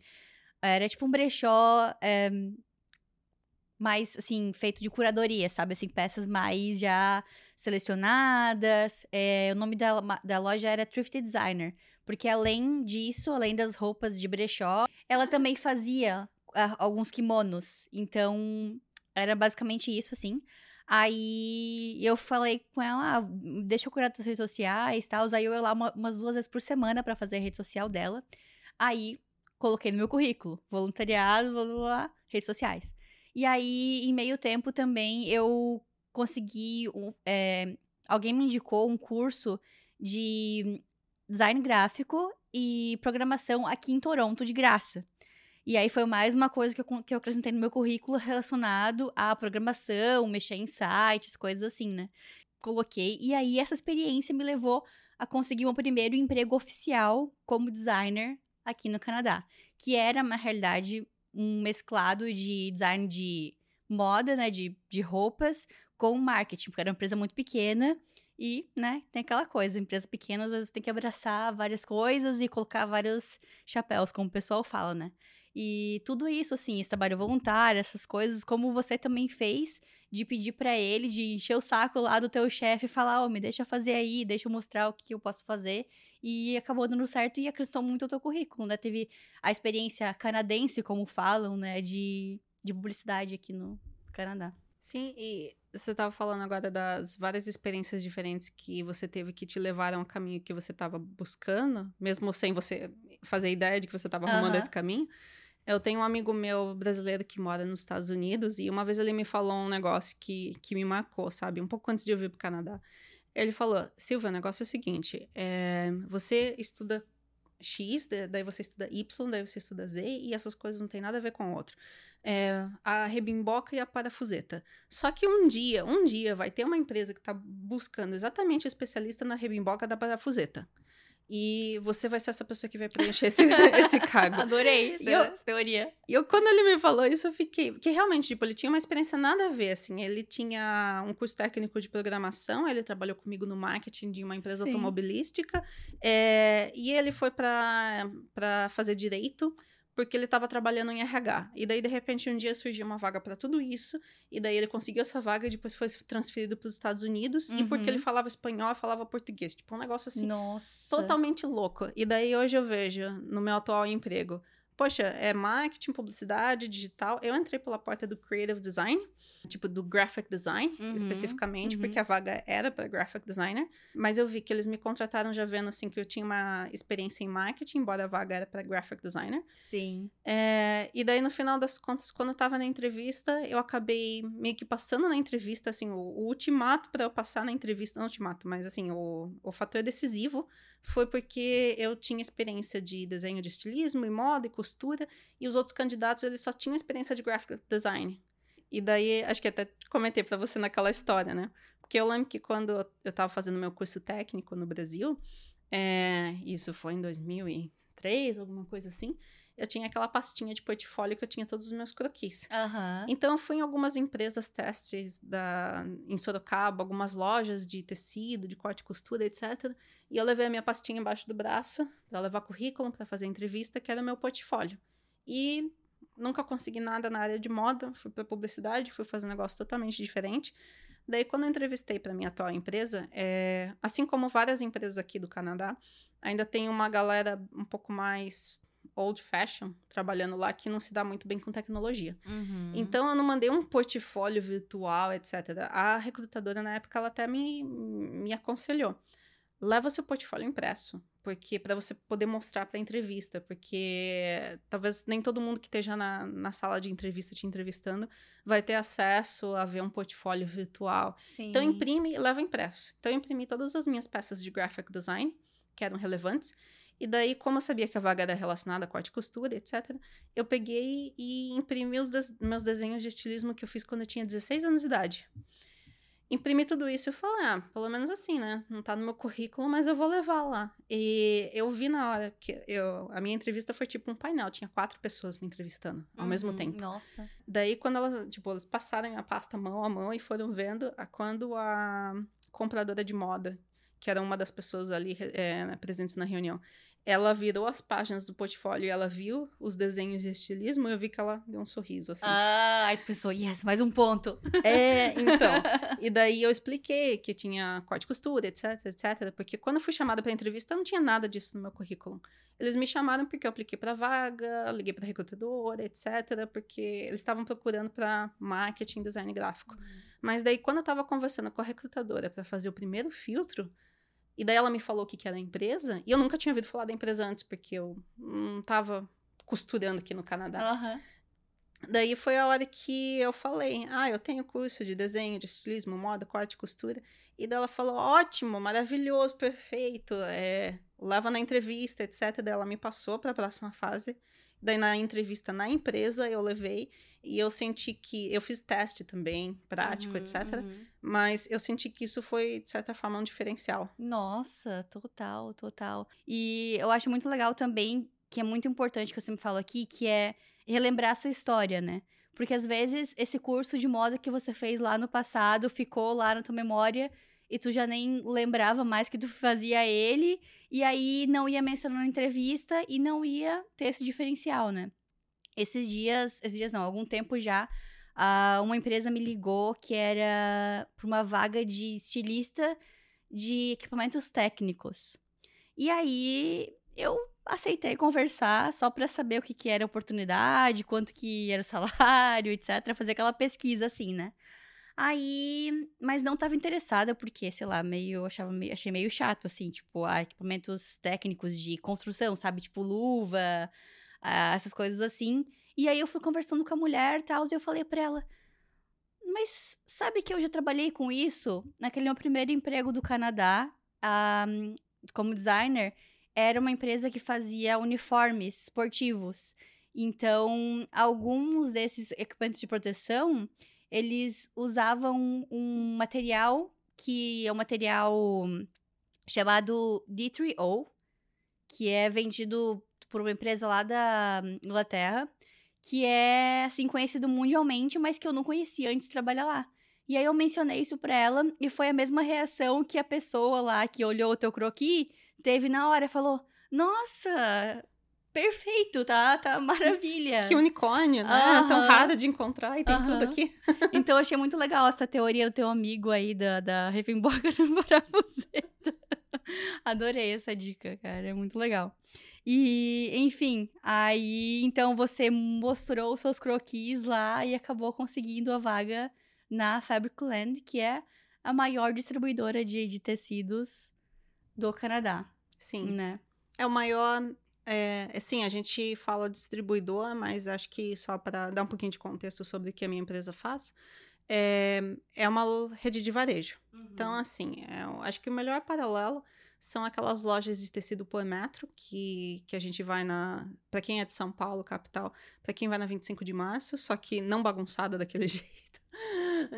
Era tipo um brechó. é, mais, assim, feito de curadoria, sabe? Assim, peças mais já selecionadas. É, o nome da, da loja era Thrifty Designer. Porque além disso, além das roupas de brechó, ela também fazia ah, alguns kimonos. Então, era basicamente isso, assim. Aí eu falei com ela, ah, deixa eu curar das redes sociais e tal. Aí eu ia lá uma- umas duas vezes por semana pra fazer a rede social dela. Aí coloquei no meu currículo, voluntariado, blá blá blá, redes sociais. E aí, em meio tempo também, eu consegui. é, alguém me indicou um curso de design gráfico e programação aqui em Toronto de graça. E aí foi mais uma coisa que eu, que eu acrescentei no meu currículo relacionado à programação, mexer em sites, coisas assim, né? Coloquei. E aí essa experiência me levou a conseguir meu primeiro emprego oficial como designer aqui no Canadá. Que era, na realidade, um mesclado de design de moda, né? De, de roupas com marketing, porque era uma empresa muito pequena. E, né, tem aquela coisa, empresas pequenas às vezes tem que abraçar várias coisas e colocar vários chapéus, como o pessoal fala, né? E tudo isso, assim, esse trabalho voluntário, essas coisas, como você também fez, de pedir pra ele, de encher o saco lá do teu chefe e falar, ó, me deixa fazer aí, deixa eu mostrar o que eu posso fazer. E acabou dando certo e acrescentou muito ao teu currículo, né? Teve a experiência canadense, como falam, né, de, de publicidade aqui no Canadá. Sim, e você estava falando agora das várias experiências diferentes que você teve que te levaram ao caminho que você estava buscando, mesmo sem você fazer ideia de que você estava arrumando esse caminho. Eu tenho um amigo meu brasileiro que mora nos Estados Unidos e uma vez ele me falou um negócio que, que me marcou, sabe? Um pouco antes de eu vir para o Canadá. Ele falou: Silvia, o negócio é o seguinte: é, você estuda X, da- daí você estuda Y, daí você estuda Z, e essas coisas não tem nada a ver com o outro. É, a rebimboca e a parafuseta. Só que um dia, um dia vai ter uma empresa que está buscando exatamente o especialista na rebimboca da parafuseta. E você vai ser essa pessoa que vai preencher esse, esse cargo. Adorei essa, eu- essa teoria. E eu, quando ele me falou isso, eu fiquei. Porque realmente, tipo, ele tinha uma experiência nada a ver, assim. Ele tinha um curso técnico de programação, ele trabalhou comigo no marketing de uma empresa Sim. automobilística. é, e ele foi para fazer direito. Porque ele estava trabalhando em RH. E daí, de repente, um dia surgiu uma vaga para tudo isso. E daí ele conseguiu essa vaga e depois foi transferido para os Estados Unidos. E porque Uhum. ele falava espanhol, falava português. Tipo, um negócio assim Nossa. totalmente louco. E daí hoje eu vejo no meu atual emprego, poxa, é marketing, publicidade, digital. Eu entrei pela porta do creative design, tipo do graphic design, Uhum, especificamente, uhum. porque a vaga era para graphic designer, mas eu vi que eles me contrataram já vendo assim que eu tinha uma experiência em marketing, embora a vaga era para graphic designer. Sim. É, e daí, no final das contas, quando eu tava na entrevista, eu acabei meio que passando na entrevista, assim, o, o ultimato para eu passar na entrevista, não ultimato, mas assim, o, o fator decisivo foi porque eu tinha experiência de desenho de estilismo e moda e costura, e os outros candidatos, eles só tinham experiência de graphic design. E daí, acho que até comentei para você naquela história, né? Porque eu lembro que quando eu tava fazendo meu curso técnico no Brasil, É, isso foi em 2003, alguma coisa assim. Eu tinha aquela pastinha de portfólio que eu tinha todos os meus croquis. Aham. Então, eu fui em algumas empresas testes da, em Sorocaba, algumas lojas de tecido, de corte e costura, etc. E eu levei a minha pastinha embaixo do braço para levar currículo, para fazer entrevista, que era o meu portfólio. E nunca consegui nada na área de moda, fui para publicidade, fui fazer um negócio totalmente diferente. Daí, quando eu entrevistei para minha atual empresa, é, assim como várias empresas aqui do Canadá, ainda tem uma galera um pouco mais old fashion trabalhando lá que não se dá muito bem com tecnologia. Uhum. Então eu não mandei um portfólio virtual, etc. A recrutadora na época ela até me, me aconselhou. Leva seu portfólio impresso, porque para você poder mostrar para a entrevista, porque talvez nem todo mundo que esteja na, na sala de entrevista te entrevistando vai ter acesso a ver um portfólio virtual. Sim. Então imprime e leva impresso. Então eu imprimi todas as minhas peças de graphic design, que eram relevantes, e daí, como eu sabia que a vaga era relacionada a corte e costura, etc., eu peguei e imprimi os meus desenhos de estilismo que eu fiz quando eu tinha 16 anos de idade. Imprimi tudo isso e falei, ah, pelo menos assim, né? Não tá no meu currículo, mas eu vou levar lá. E eu vi na hora que eu, a minha entrevista foi tipo um painel, tinha quatro pessoas me entrevistando ao mesmo Uhum. tempo. Nossa. Daí, quando elas, tipo, elas passaram a pasta mão a mão e foram vendo a quando a compradora de moda, que era uma das pessoas ali é, presentes na reunião, ela virou as páginas do portfólio e ela viu os desenhos de estilismo, eu vi que ela deu um sorriso, assim. Ah, aí tu pensou, yes, mais um ponto. É, então. E daí eu expliquei que tinha corte e costura, etc, etc. Porque quando eu fui chamada para entrevista, não tinha nada disso no meu currículo. Eles me chamaram porque eu apliquei para vaga, liguei para recrutadora, etc. Porque eles estavam procurando para marketing, design gráfico. Mas daí, quando eu estava conversando com a recrutadora para fazer o primeiro filtro, e daí ela me falou o que, que era a empresa, e eu nunca tinha ouvido falar da empresa antes, porque eu não estava costurando aqui no Canadá. Aham. Daí foi a hora que eu falei: Ah, eu tenho curso de desenho, de estilismo, moda, corte costura. E daí ela falou: Ótimo, maravilhoso, perfeito. É, leva na entrevista, etc. Daí ela me passou para a próxima fase. Daí na entrevista na empresa eu levei e eu senti que eu fiz teste também, prático, Uhum, etc. uhum. Mas eu senti que isso foi de certa forma um diferencial. Nossa, total, total. E eu acho muito legal também, que é muito importante que eu sempre falo aqui, que é relembrar a sua história, né? Porque às vezes esse curso de moda que você fez lá no passado ficou lá na tua memória e tu já nem lembrava mais que tu fazia ele, e aí não ia mencionar na entrevista e não ia ter esse diferencial, né? Esses dias, esses dias não, algum tempo já, ah, uma empresa me ligou que era para uma vaga de estilista de equipamentos técnicos. E aí eu aceitei conversar só para saber o que, que era a oportunidade, quanto que era o salário, etc. Fazer aquela pesquisa assim, né? Aí, mas não tava interessada porque, sei lá, meio, achava meio, achei meio chato, assim, tipo, ah, equipamentos técnicos de construção, sabe? Tipo, luva, ah, essas coisas assim. E aí eu fui conversando com a mulher e tal, e eu falei pra ela, mas sabe que eu já trabalhei com isso naquele meu primeiro emprego do Canadá, ah, como designer, era uma empresa que fazia uniformes esportivos. Então, alguns desses equipamentos de proteção, eles usavam um material que é um material chamado D3O, que é vendido por uma empresa lá da Inglaterra, que é assim conhecido mundialmente, mas que eu não conhecia antes de trabalhar lá. E aí eu mencionei isso pra ela e foi a mesma reação que a pessoa lá que olhou o teu croquis teve na hora, falou: "Nossa, perfeito, tá? Tá maravilha". Que unicórnio, né? Tão Aham. raro de encontrar e tem tudo Aham. aqui. Então eu achei muito legal essa teoria do teu amigo aí da, da Riffenborger para você. Adorei essa dica, cara. É muito legal. E, enfim, aí então você mostrou os seus croquis lá e acabou conseguindo a vaga na Fabric Land, que é a maior distribuidora de, de tecidos do Canadá, Sim. né? É o maior. É, é, sim, a gente fala distribuidor, mas acho que só para dar um pouquinho de contexto sobre o que a minha empresa faz, é, é uma rede de varejo. Então, assim, é, eu acho que o melhor paralelo são aquelas lojas de tecido por metro que, que a gente vai na. Para quem é de São Paulo, capital, para quem vai na 25 de março, só que não bagunçada daquele jeito.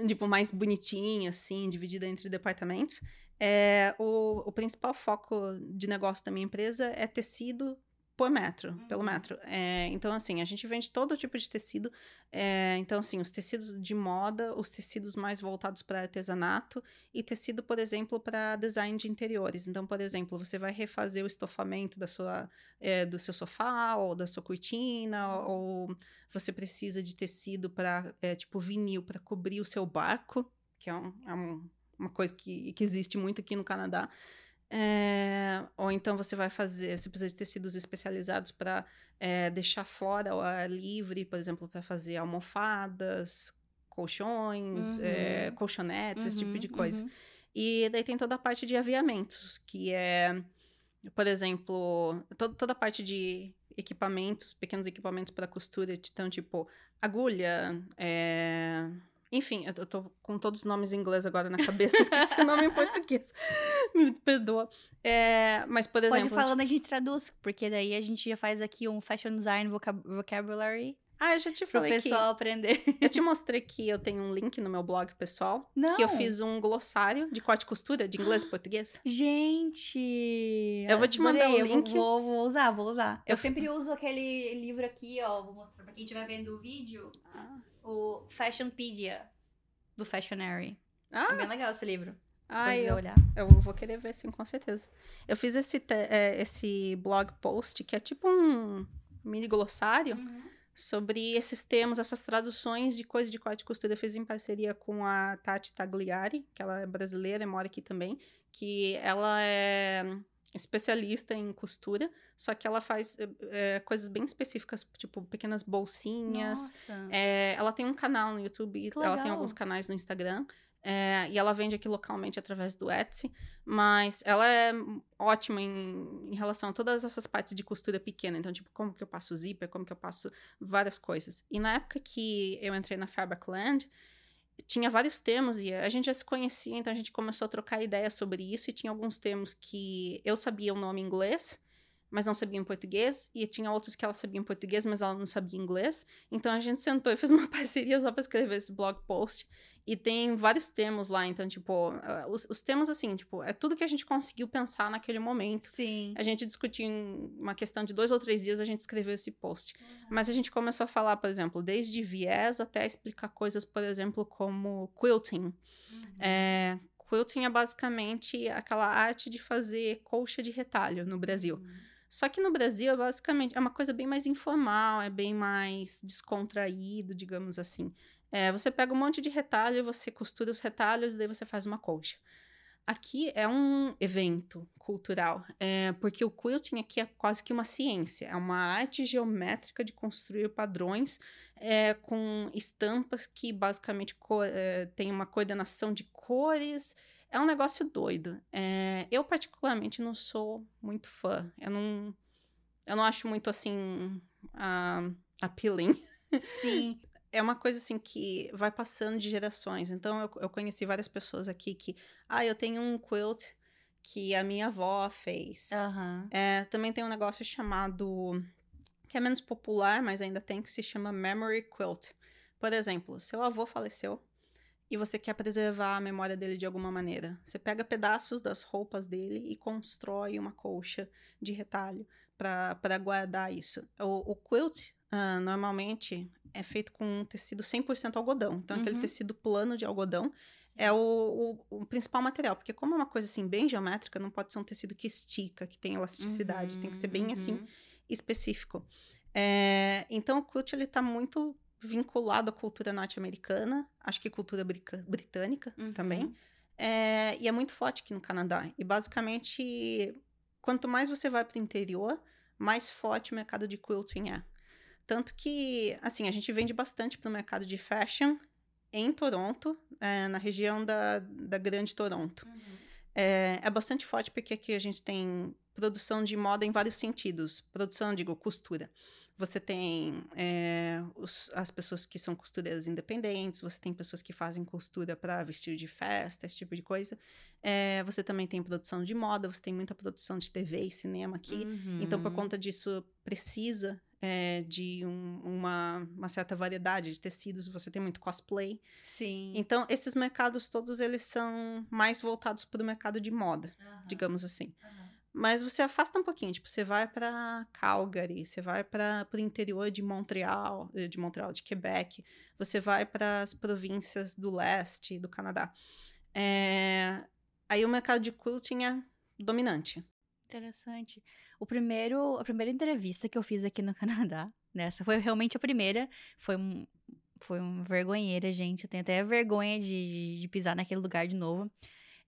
tipo, mais bonitinha, assim, dividida entre departamentos. É, o, o principal foco de negócio da minha empresa é tecido por metro, uhum. pelo metro. É, então, assim, a gente vende todo tipo de tecido. É, então, assim, os tecidos de moda, os tecidos mais voltados para artesanato e tecido, por exemplo, para design de interiores. Então, por exemplo, você vai refazer o estofamento da sua, é, do seu sofá ou da sua cortina, uhum. ou você precisa de tecido para, é, tipo, vinil para cobrir o seu barco, que é, um, é um, uma coisa que, que existe muito aqui no Canadá. É, ou então você vai fazer, você precisa de tecidos especializados para é, eh, deixar fora o ar livre, por exemplo, para fazer almofadas, colchões, uhum. é, colchonetes, uhum, esse tipo de uhum, coisa. Uhum. E daí tem toda a parte de aviamentos, que é, por exemplo, to toda a parte de equipamentos, pequenos equipamentos para costura, então, tipo, agulha, é, enfim, eu tô com todos os nomes em inglês agora na cabeça, esqueci o nome em português. Me perdoa. É, mas, por exemplo. Pode falando, a gente traduz, porque daí a gente já faz aqui um fashion design vocab vocabulary. Ah, eu já te falei pro pessoal que... aprender. Eu te mostrei que eu tenho um link no meu blog pessoal. Não. Que eu fiz um glossário de corte e costura, de inglês e português. Gente! Eu vou te mandar o um link. Vou, vou, usar, vou usar. Eu, eu sempre uso aquele livro aqui, ó. Vou mostrar pra quem estiver vendo o vídeo. Ah o Fashionpedia, do Fashionary. Ah. É bem legal esse livro. Ah, eu, olhar. eu vou querer ver, sim, com certeza. Eu fiz esse, é, esse blog post, que é tipo um mini glossário, uhum. sobre esses termos, essas traduções de coisas de corte e costura. Eu fiz em parceria com a Tati Tagliari, que ela é brasileira e mora aqui também, que ela é especialista em costura, só que ela faz é, coisas bem específicas, tipo pequenas bolsinhas. É, ela tem um canal no YouTube, ela tem alguns canais no Instagram. É, e ela vende aqui localmente através do Etsy, mas ela é ótima em, em, relação a todas essas partes de costura pequena. Então, tipo, como que eu passo zíper, como que eu passo várias coisas. E na época que eu entrei na Fabricland, tinha vários termos e a gente já se conhecia, então a gente começou a trocar ideias sobre isso e tinha alguns termos que eu sabia o nome em inglês, mas não sabia em português, e tinha outros que ela sabia em português, mas ela não sabia inglês. Então a gente sentou e fez uma parceria só para escrever esse blog post. E tem vários termos lá, então, tipo, ah, os, os termos, assim, tipo, é tudo que a gente conseguiu pensar naquele momento. Sim. A gente discutiu em uma questão de dois ou três dias, a gente escreveu esse post. Uhum. Mas a gente começou a falar, por exemplo, desde viés até explicar coisas, por exemplo, como quilting. Uhum. É, quilting é basicamente aquela arte de fazer colcha de retalho no Brasil. Uhum. Só que no Brasil, é basicamente, é uma coisa bem mais informal, é bem mais descontraído, digamos assim. É, você pega um monte de retalho, você costura os retalhos e daí você faz uma colcha. Aqui é um evento cultural, é, porque o quilting aqui é quase que uma ciência, é uma arte geométrica de construir padrões é, com estampas que basicamente é, tem uma coordenação de cores é um negócio doido. É, eu, particularmente, não sou muito fã. Eu não, eu não acho muito, assim, uh, appealing. Sim. é uma coisa, assim, que vai passando de gerações. Então, eu, eu conheci várias pessoas aqui que... Ah, eu tenho um quilt que a minha avó fez. Uhum. É, também tem um negócio chamado... Que é menos popular, mas ainda tem, que se chama Memory Quilt. Por exemplo, seu avô faleceu e você quer preservar a memória dele de alguma maneira. Você pega pedaços das roupas dele e constrói uma colcha de retalho para guardar isso. O, o quilt, uh, normalmente, é feito com um tecido 100% algodão. Então, uhum. aquele tecido plano de algodão é o, o, o, principal material. Porque como é uma coisa, assim, bem geométrica, não pode ser um tecido que estica, que tem elasticidade. Uhum, tem que ser bem, assim, uhum. assim, específico. É, então, o quilt, ele tá muito vinculado à cultura norte-americana, acho que cultura britânica uhum. também. É, e é muito forte aqui no Canadá. E basicamente, quanto mais você vai para o interior, mais forte o mercado de quilting é. Tanto que, assim, a gente vende bastante para o mercado de fashion em Toronto, é, na região da, da Grande Toronto. Uhum. É, é bastante forte porque aqui a gente tem produção de moda em vários sentidos. Produção, digo, costura. Você tem é, os, as pessoas que são costureiras independentes, você tem pessoas que fazem costura para vestir de festa, esse tipo de coisa. É, você também tem produção de moda, você tem muita produção de TV e cinema aqui. Uhum. Então, por conta disso, precisa é, de um, uma, uma certa variedade de tecidos, você tem muito cosplay. Sim. Então, esses mercados todos, eles são mais voltados para o mercado de moda, digamos assim. Mas você afasta um pouquinho, tipo, você vai para Calgary, você vai para o interior de Montreal, de Montreal, de Quebec, você vai para as províncias do leste do Canadá. É... Aí o mercado de quilting é dominante. Interessante. O primeiro, a primeira entrevista que eu fiz aqui no Canadá, nessa foi realmente a primeira, foi um, foi uma vergonheira, gente. Eu tenho até vergonha de, de, de pisar naquele lugar de novo.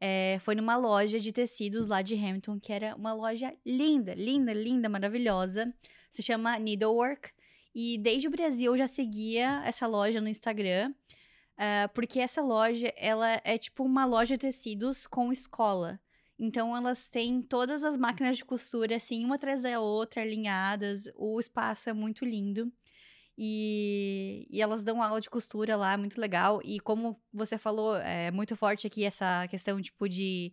É, foi numa loja de tecidos lá de Hamilton, que era uma loja linda, linda, linda, maravilhosa. Se chama Needlework. E desde o Brasil eu já seguia essa loja no Instagram. Uh, porque essa loja, ela é tipo uma loja de tecidos com escola. Então elas têm todas as máquinas de costura assim, uma atrás da outra, alinhadas. O espaço é muito lindo. E, e elas dão aula de costura lá, muito legal. E como você falou, é muito forte aqui essa questão, tipo, de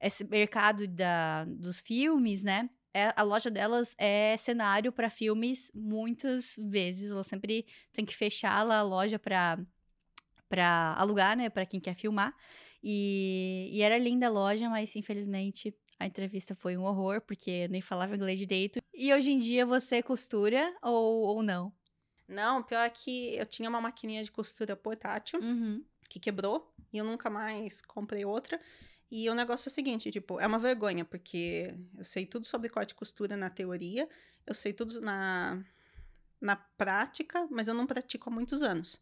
esse mercado da, dos filmes, né? É, a loja delas é cenário para filmes muitas vezes. Ela sempre tem que fechar lá a loja para alugar, né, para quem quer filmar. E, e era linda a loja, mas infelizmente a entrevista foi um horror, porque eu nem falava inglês direito. E hoje em dia você costura ou, ou não? Não, pior é que eu tinha uma maquininha de costura portátil uhum. que quebrou e eu nunca mais comprei outra. E o negócio é o seguinte, tipo, é uma vergonha, porque eu sei tudo sobre corte e costura na teoria, eu sei tudo na, na prática, mas eu não pratico há muitos anos.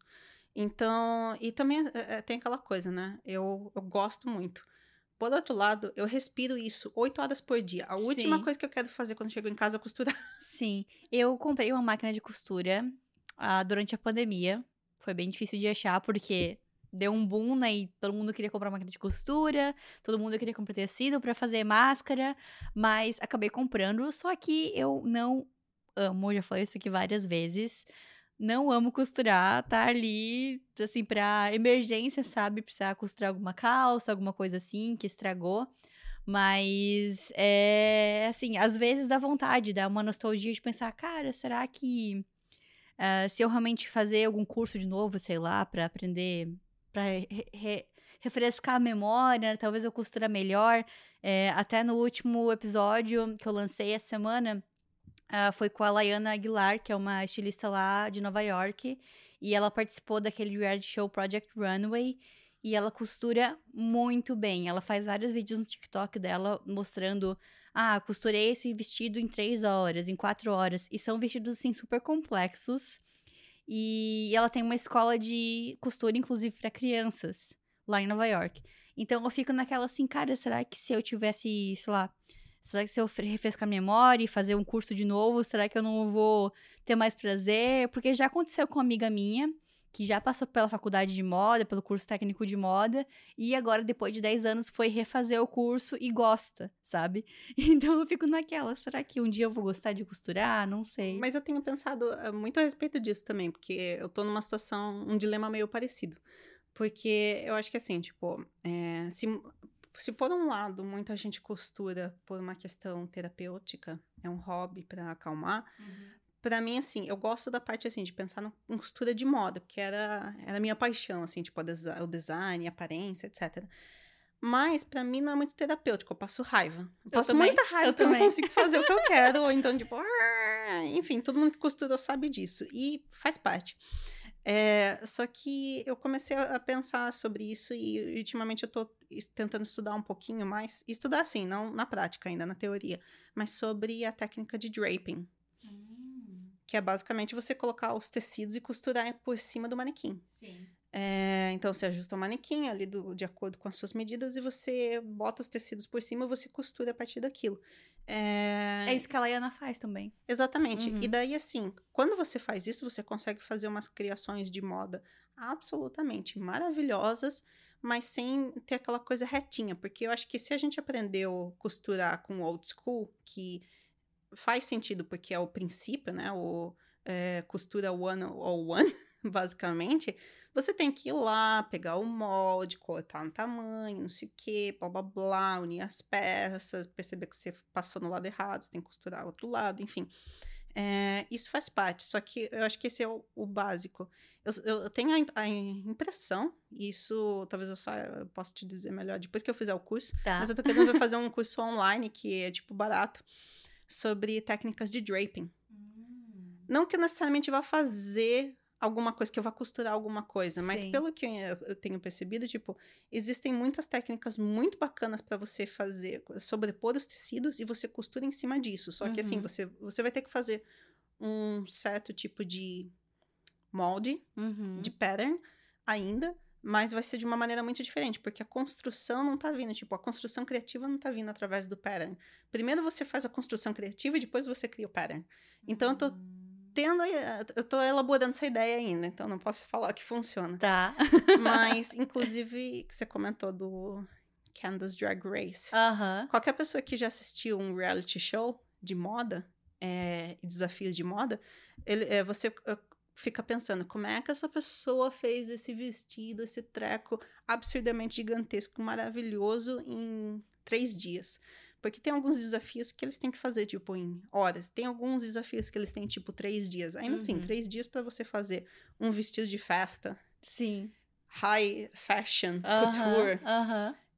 Então, e também é, tem aquela coisa, né? Eu, eu gosto muito. Por outro lado, eu respiro isso oito horas por dia. A última coisa que eu quero fazer quando chego em casa é costurar. Sim. Eu comprei uma máquina de costura uh, durante a pandemia. Foi bem difícil de achar, porque deu um boom, né? E todo mundo queria comprar máquina de costura, todo mundo queria comprar tecido para fazer máscara, mas acabei comprando. Só que eu não amo, já falei isso aqui várias vezes não amo costurar, tá ali, assim, pra emergência, sabe? Precisar costurar alguma calça, alguma coisa assim que estragou. Mas é assim, às vezes dá vontade, dá uma nostalgia de pensar, cara, será que uh, se eu realmente fazer algum curso de novo, sei lá, para aprender, para re re refrescar a memória, talvez eu costura melhor. É, até no último episódio que eu lancei essa semana, Uh, foi com a Laiana Aguilar, que é uma estilista lá de Nova York. E ela participou daquele reality show Project Runway. E ela costura muito bem. Ela faz vários vídeos no TikTok dela mostrando. Ah, costurei esse vestido em três horas, em quatro horas. E são vestidos, assim, super complexos. E ela tem uma escola de costura, inclusive, para crianças, lá em Nova York. Então eu fico naquela assim, cara, será que se eu tivesse, sei lá, Será que se eu refrescar a memória e fazer um curso de novo, será que eu não vou ter mais prazer? Porque já aconteceu com uma amiga minha, que já passou pela faculdade de moda, pelo curso técnico de moda, e agora, depois de 10 anos, foi refazer o curso e gosta, sabe? Então eu fico naquela, será que um dia eu vou gostar de costurar? Não sei. Mas eu tenho pensado eh, muito a respeito disso também, porque eu tô numa situação, um dilema meio parecido. Porque eu acho que assim, tipo, é, se se por um lado muita gente costura por uma questão terapêutica, é um hobby para acalmar, uhum. Para mim assim, eu gosto da parte assim de pensar na costura de moda, porque era era a minha paixão assim, tipo o design, a aparência, etc. Mas para mim não é muito terapêutico, eu passo raiva. Eu, eu passo também, muita raiva eu porque também. eu não consigo fazer o que eu quero, ou então tipo, enfim, todo mundo que costura sabe disso e faz parte. É, só que eu comecei a pensar sobre isso e ultimamente eu tô tentando estudar um pouquinho mais. Estudar assim, não na prática ainda, na teoria, mas sobre a técnica de draping. Que é basicamente você colocar os tecidos e costurar por cima do manequim. Sim. É, então você ajusta o manequim ali do, de acordo com as suas medidas e você bota os tecidos por cima e você costura a partir daquilo. É... é isso que a Laiana faz também. Exatamente. Uhum. E daí, assim, quando você faz isso, você consegue fazer umas criações de moda absolutamente maravilhosas, mas sem ter aquela coisa retinha. Porque eu acho que se a gente aprendeu costurar com old school, que faz sentido porque é o princípio, né? O é, costura one or one, basicamente você tem que ir lá, pegar o molde, cortar um tamanho, não sei o quê, blá blá blá, unir as peças, perceber que você passou no lado errado, você tem que costurar outro lado, enfim. É, isso faz parte, só que eu acho que esse é o, o básico. Eu, eu tenho a, a, impressão, isso talvez eu, saiba, eu possa te dizer melhor depois que eu fizer o curso, Tá. mas eu tô querendo fazer um curso online que é tipo barato sobre técnicas de draping. Não que eu necessariamente vá fazer alguma coisa, que eu vá costurar alguma coisa, mas Sim. pelo que eu, eu tenho percebido, tipo, existem muitas técnicas muito bacanas para você fazer, sobrepor os tecidos e você costura em cima disso. Só que assim, Uhum. você, você vai ter que fazer um certo tipo de molde, Uhum. de pattern ainda, mas vai ser de uma maneira muito diferente, porque a construção não tá vindo, tipo, a construção criativa não tá vindo através do pattern. Primeiro você faz a construção criativa e depois você cria o pattern. Então eu tô tendo, eh, eu tô elaborando essa ideia ainda, então não posso falar que funciona. Tá. Mas, inclusive, que você comentou do Candace Drag Race. Aham. Qualquer pessoa que já assistiu um reality show de moda é, e desafios de moda, ele, é, você fica pensando como é que essa pessoa fez esse vestido, esse treco absurdamente gigantesco, maravilhoso em três dias. Porque tem alguns desafios que eles têm que fazer, tipo, em horas. Tem alguns desafios que eles têm, tipo, três dias. Ainda assim, Uhum. três dias para você fazer um vestido de festa, Sim. high fashion, couture,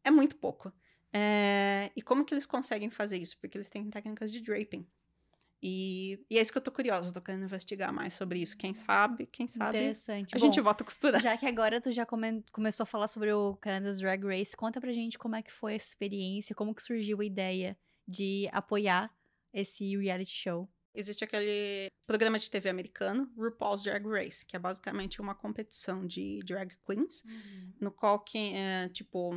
é muito pouco. É, E como que eles conseguem fazer isso? Porque eles têm técnicas de draping. E, e é isso que eu tô curiosa, tô querendo investigar mais sobre isso. Quem sabe, quem sabe, Interessante. a Bom, gente volta a costurar. Já que agora tu já come- começou a falar sobre o Canada's Drag Race, conta pra gente como é que foi essa experiência, como que surgiu a ideia de apoiar esse reality show. Existe aquele programa de TV americano, RuPaul's Drag Race, que é basicamente uma competição de drag queens, no qual que, é, tipo,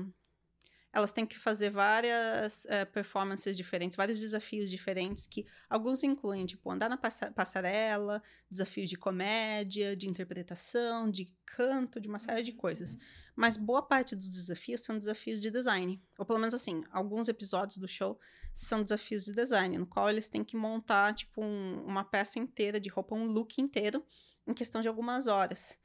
elas têm que fazer várias é, performances diferentes, vários desafios diferentes, que alguns incluem, tipo, andar na passa- passarela, desafios de comédia, de interpretação, de canto, de uma série de coisas. Mas boa parte dos desafios são desafios de design. Ou pelo menos assim, alguns episódios do show são desafios de design, no qual eles têm que montar, tipo, um- uma peça inteira de roupa, um look inteiro, em questão de algumas horas.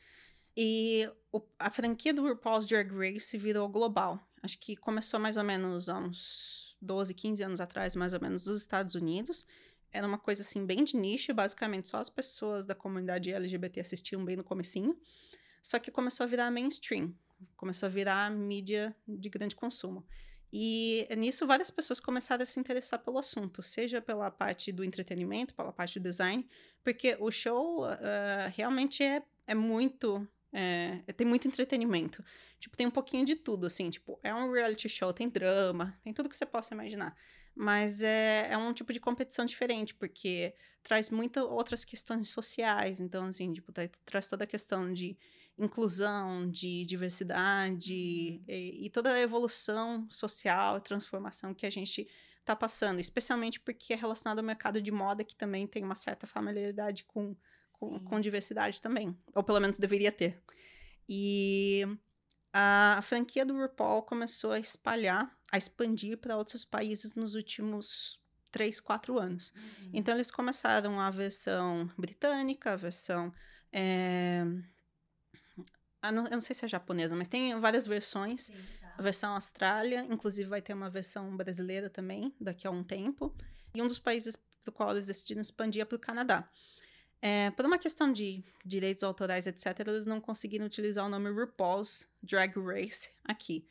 E o- a franquia do RuPaul's Drag Race virou global. Acho que começou mais ou menos há uns 12, 15 anos atrás, mais ou menos, dos Estados Unidos. Era uma coisa assim bem de nicho, basicamente só as pessoas da comunidade LGBT assistiam bem no comecinho. Só que começou a virar mainstream, começou a virar mídia de grande consumo. E nisso várias pessoas começaram a se interessar pelo assunto, seja pela parte do entretenimento, pela parte do design, porque o show ah, realmente é, é muito é, tem muito entretenimento. Tipo, tem um pouquinho de tudo, assim. Tipo, é um reality show, tem drama, tem tudo que você possa imaginar. Mas é, é um tipo de competição diferente, porque traz muitas outras questões sociais. Então, assim, tipo, tra- traz toda a questão de inclusão, de diversidade e, e toda a evolução social, transformação que a gente tá passando. Especialmente porque é relacionado ao mercado de moda, que também tem uma certa familiaridade com com, Sim. com diversidade também. Ou pelo menos deveria ter. E a franquia do RuPaul começou a espalhar, a expandir para outros países nos últimos 3, 4 anos. Então eles começaram a versão britânica, a versão. eh, ah, não- eu não sei se é japonesa, mas tem várias versões. A versão Austrália, inclusive vai ter uma versão brasileira também, daqui a um tempo. E um dos países para o qual eles decidiram expandir é para o Canadá. É, por uma questão de direitos autorais, etc., eles não conseguiram utilizar o nome RuPaul's Drag Race aqui.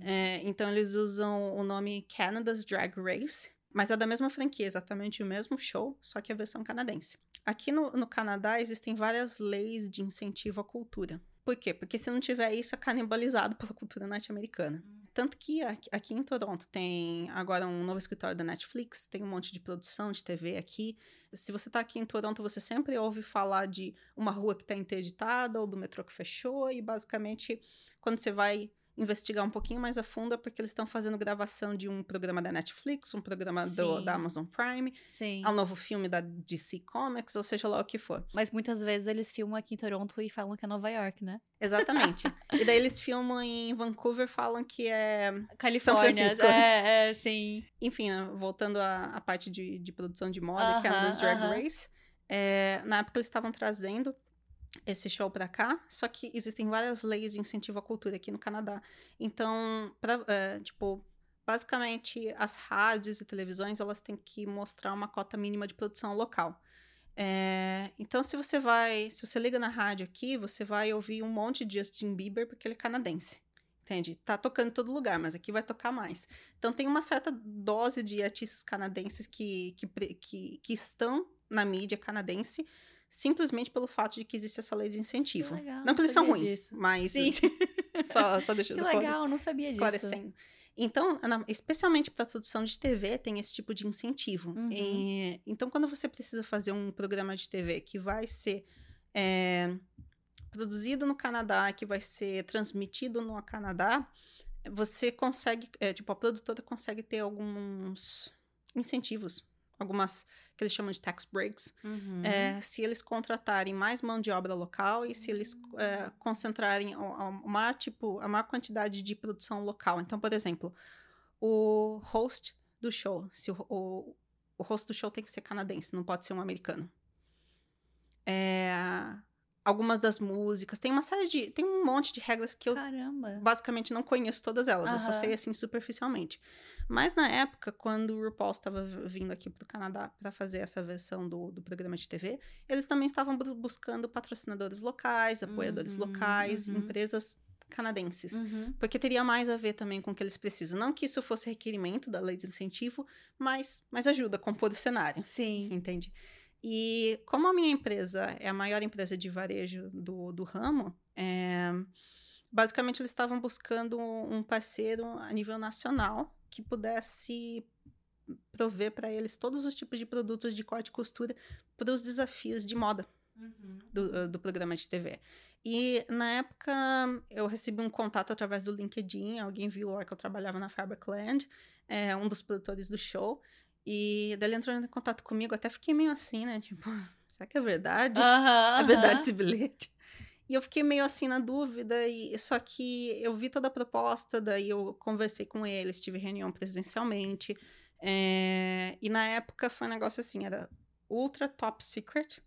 É, então eles usam o nome Canada's Drag Race, mas é da mesma franquia, exatamente o mesmo show, só que a versão canadense. Aqui no, no Canadá existem várias leis de incentivo à cultura. Por quê? Porque se não tiver isso, é canibalizado pela cultura norte-americana. Tanto que aqui, em Toronto tem agora um novo escritório da Netflix, tem um monte de produção de TV aqui. Se você tá aqui em Toronto, você sempre ouve falar de uma rua que tá interditada ou do metrô que fechou, e basicamente, quando você vai investigar um pouquinho mais a fundo, é porque eles estão fazendo gravação de um programa da Netflix, um programa do- da Amazon Prime, Sim. ao novo filme da DC Comics, ou seja lá o que for. Mas muitas vezes eles filmam aqui em Toronto e falam que é Nova York, né? Exatamente. e daí eles filmam em Vancouver, falam que é Califórnia. É, é, sim. Enfim, voltando à, à parte de, de produção de moda, que é a Drag aham. Race, é, na época eles estavam trazendo esse show pra cá, só que existem várias leis de incentivo à cultura aqui no Canadá. Então, pra, é, tipo, basicamente as rádios e televisões elas têm que mostrar uma cota mínima de produção local. É, então, se você vai, se você liga na rádio aqui, você vai ouvir um monte de Justin Bieber porque ele é canadense. Entende? Tá tocando em todo lugar, mas aqui vai tocar mais. Então tem uma certa dose de artistas canadenses que, que, que, que estão na mídia canadense simplesmente pelo fato de que existe essa lei de incentivo. legal, não que eles são ruins, disso. mas Sim. só, só deixando que claro legal, não sabia disso. esclarecendo. Então, na- especialmente para produção de TV, tem esse tipo de incentivo. Uhum. E- então, quando você precisa fazer um programa de TV que vai ser é, produzido no Canadá, que vai ser transmitido no Canadá, você consegue, é, tipo, a produtora consegue ter alguns incentivos, algumas que eles chamam de tax breaks, Uhum. é, se eles contratarem mais mão de obra local e se eles é, concentrarem maior, tipo, a maior quantidade de produção local. Então, por exemplo, o host do show, se o, o, o host do show tem que ser canadense, não pode ser um americano. É, algumas das músicas, tem uma série de. Tem um monte de regras que eu Caramba. basicamente não conheço todas elas, eu só sei assim superficialmente. Mas na época, quando o RuPaul estava vindo aqui para o Canadá para fazer essa versão do, do programa de TV, eles também estavam bu- buscando patrocinadores locais, apoiadores Uhum, locais, uhum. empresas canadenses. Uhum. Porque teria mais a ver também com o que eles precisam. Não que isso fosse requerimento da lei de incentivo, mas, mas ajuda a compor o cenário Sim. entende? E como a minha empresa é a maior empresa de varejo do, do ramo, é, basicamente eles estavam buscando um parceiro a nível nacional que pudesse prover para eles todos os tipos de produtos de corte e costura para os desafios de moda Uhum. do, eh, do programa de TV. E na época eu recebi um contato através do LinkedIn, alguém viu lá que eu trabalhava na Fabricland, é, um dos produtores do show, e daí ele entrou em contato comigo, até fiquei meio assim, né? Tipo, será que é verdade? Aham, É verdade aham. esse bilhete? E eu fiquei meio assim na dúvida, e só que eu vi toda a proposta, daí eu conversei com eles, tive reunião presencialmente, é, e na época foi um negócio assim, era ultra top secret,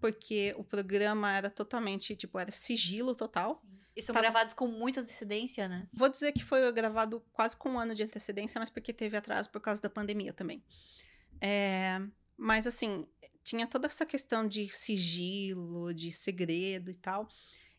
porque o programa era totalmente, tipo, era sigilo total. E são Tava- gravados com muita antecedência, né? Vou dizer que foi gravado quase com um ano de antecedência, mas porque teve atraso por causa da pandemia também. É, mas assim, tinha toda essa questão de sigilo, de segredo e tal.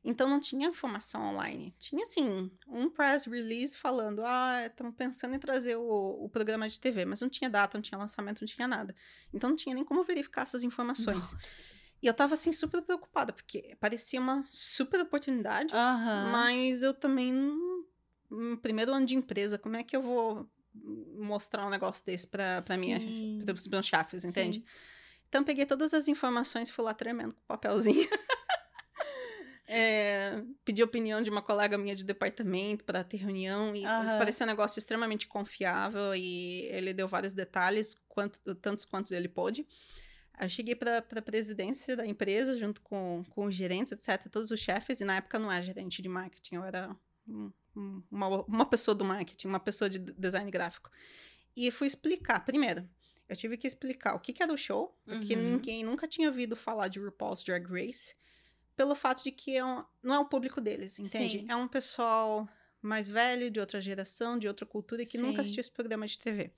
Então não tinha informação online. Tinha assim, um press release falando: ah, estamos pensando em trazer o, o programa de TV, mas não tinha data, não tinha lançamento, não tinha nada. Então não tinha nem como verificar essas informações. Nossa. E eu tava assim super preocupada, porque parecia uma super oportunidade. Aham. Mas eu também, no primeiro ano de empresa, como é que eu vou mostrar um negócio desse pra, pra minha, Sim. para os meus chefes, entende? Sim. Então peguei todas as informações, fui lá tremendo com o papelzinho. É, pedi a opinião de uma colega minha de departamento para ter reunião e Aham. parecia um negócio extremamente confiável e ele deu vários detalhes, quanto, tantos quantos ele pôde. Eu cheguei para a presidência da empresa, junto com, com os gerentes, etc., todos os chefes, e na época não era gerente de marketing, eu era um- um- uma, uma pessoa do marketing, uma pessoa de design gráfico. E fui explicar, primeiro, eu tive que explicar o que, que era o show, porque Uhum. ninguém nunca tinha ouvido falar de RuPaul's Drag Race, pelo fato de que é um- não é o público deles, entende? Sim. É um pessoal mais velho, de outra geração, de outra cultura, que nunca Sim. assistiu esse programa de TV.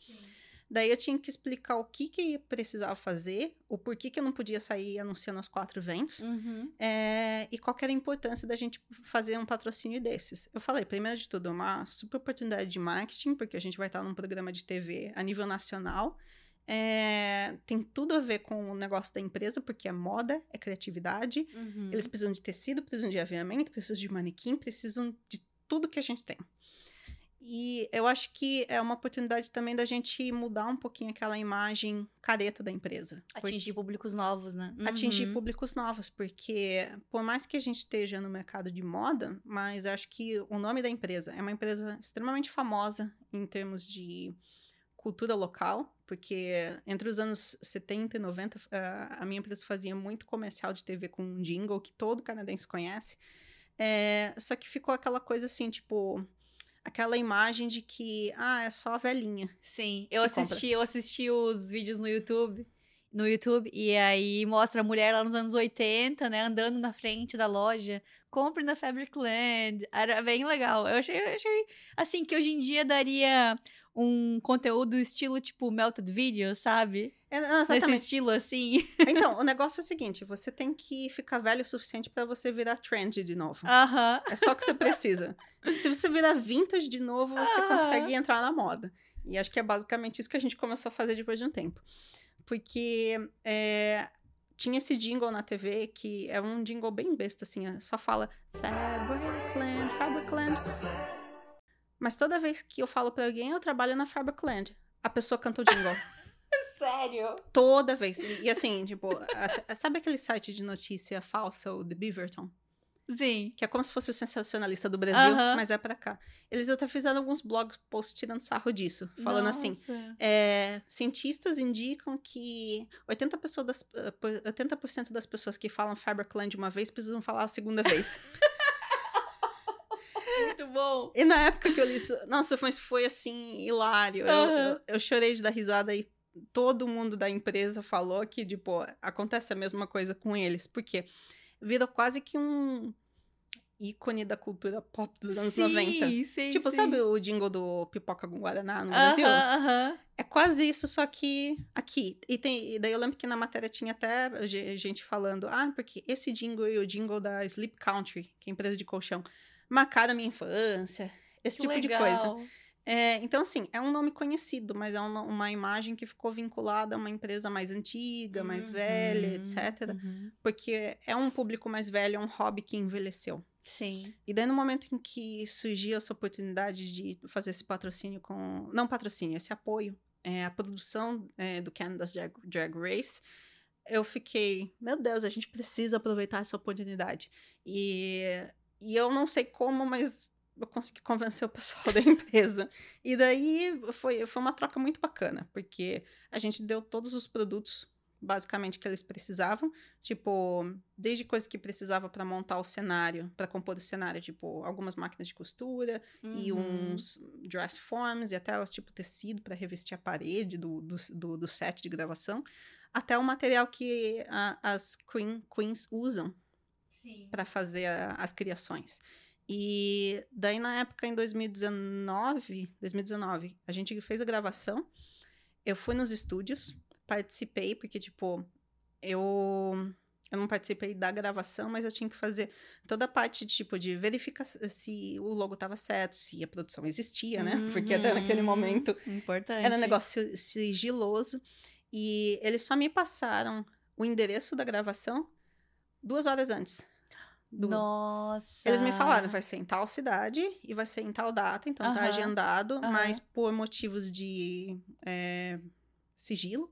Daí eu tinha que explicar o que que precisava fazer, o porquê que eu não podia sair anunciando os quatro eventos, Uhum. é, e qual era a importância da gente fazer um patrocínio desses. Eu falei, primeiro de tudo, é uma super oportunidade de marketing, porque a gente vai estar num programa de TV a nível nacional. É, tem tudo a ver com o negócio da empresa, porque é moda, é criatividade. Uhum. Eles precisam de tecido, precisam de aviamento, precisam de manequim, precisam de tudo que a gente tem. E eu acho que é uma oportunidade também da gente mudar um pouquinho aquela imagem careta da empresa. Porque- Atingir públicos novos, né? atingir Uhum. públicos novos, porque por mais que a gente esteja no mercado de moda, mas acho que o nome da empresa é uma empresa extremamente famosa em termos de cultura local, porque entre os anos 70 e 90, ah, a minha empresa fazia muito comercial de TV com um jingle que todo canadense conhece. É, só que ficou aquela coisa assim, tipo, aquela imagem de que, ah, é só a velhinha. Sim, eu que compra. assisti, eu assisti os vídeos no YouTube no YouTube. E aí mostra a mulher lá nos anos 80, né? Andando na frente da loja. Compre na Fabric Land. Era bem legal. Eu achei, eu achei assim, que hoje em dia daria um conteúdo estilo, tipo, melted video, sabe? É, não, Nesse exatamente. estilo assim. Então, o negócio é o seguinte: você tem que ficar velho o suficiente pra você virar trend de novo. Aham. É só o que você precisa. Se você virar vintage de novo, você Aham. consegue entrar na moda. E acho que é basicamente isso que a gente começou a fazer depois de um tempo. Porque é, tinha esse jingle na TV que é um jingle bem besta, assim, é- só fala Fabricland, Fabricland. Mas toda vez que eu falo pra alguém, eu trabalho na Fabricland, a pessoa canta o jingle. Sério? toda vez. E, e assim, tipo, a- sabe aquele site de notícia falsa, o The Beaverton? Sim. Que é como se fosse o sensacionalista do Brasil, Aham. mas é pra cá. Eles até fizeram alguns blog posts tirando sarro disso, falando assim. Nossa. é, cientistas indicam que 80%, pessoas das, eh, por- 80% das pessoas que falam Faberclan de uma vez precisam falar a segunda vez. Muito bom. e na época que eu li isso, nossa, mas foi assim, hilário. Eu, Aham. eu, eu chorei de dar risada e todo mundo da empresa falou que, tipo, acontece a mesma coisa com eles. Porque virou quase que um ícone da cultura pop dos anos sim, 90. Sim, Tipo, sim. sabe o jingle do Pipoca com Guaraná no Brasil? É quase isso, só que aqui. E, tem, e daí eu lembro que na matéria tinha até ge- gente falando, ah, porque esse jingle e o jingle da Sleep Country, que é empresa de colchão, a minha infância, esse Que tipo de coisa. legal. É, então, assim, é um nome conhecido, mas é um- uma imagem que ficou vinculada a uma empresa mais antiga, mais velha, Uhum, etc. uhum. Porque é um público mais velho, é um hobby que envelheceu. Sim. E daí, no momento em que surgiu essa oportunidade de fazer esse patrocínio com. Não patrocínio, esse apoio, é, a produção é, do Canada's Drag, Drag Race, eu fiquei, meu Deus, a gente precisa aproveitar essa oportunidade. E, e eu não sei como, mas eu consegui convencer o pessoal da empresa. E daí foi, foi uma troca muito bacana, porque a gente deu todos os produtos basicamente que eles precisavam, tipo, desde coisas que precisava para montar o cenário, para compor o cenário, tipo, algumas máquinas de costura e Uhum. uns dress forms e até tipo tecido para revestir a parede do, do, do, set de gravação, até o material que a- as queen, queens usam. Para fazer a- as criações. E daí na época em 2019, 2019, a gente fez a gravação. Eu fui nos estúdios, participei porque tipo, eu eu não participei da gravação, mas eu tinha que fazer toda a parte tipo de verificar se o logo estava certo, se a produção existia, né? Porque até naquele Uhum. momento Importante. era um negócio si- sigiloso. E eles só me passaram o endereço da gravação duas horas antes. Do- Nossa. Eles me falaram, vai ser em tal cidade e vai ser em tal data, então tá agendado, mas por motivos de é, sigilo.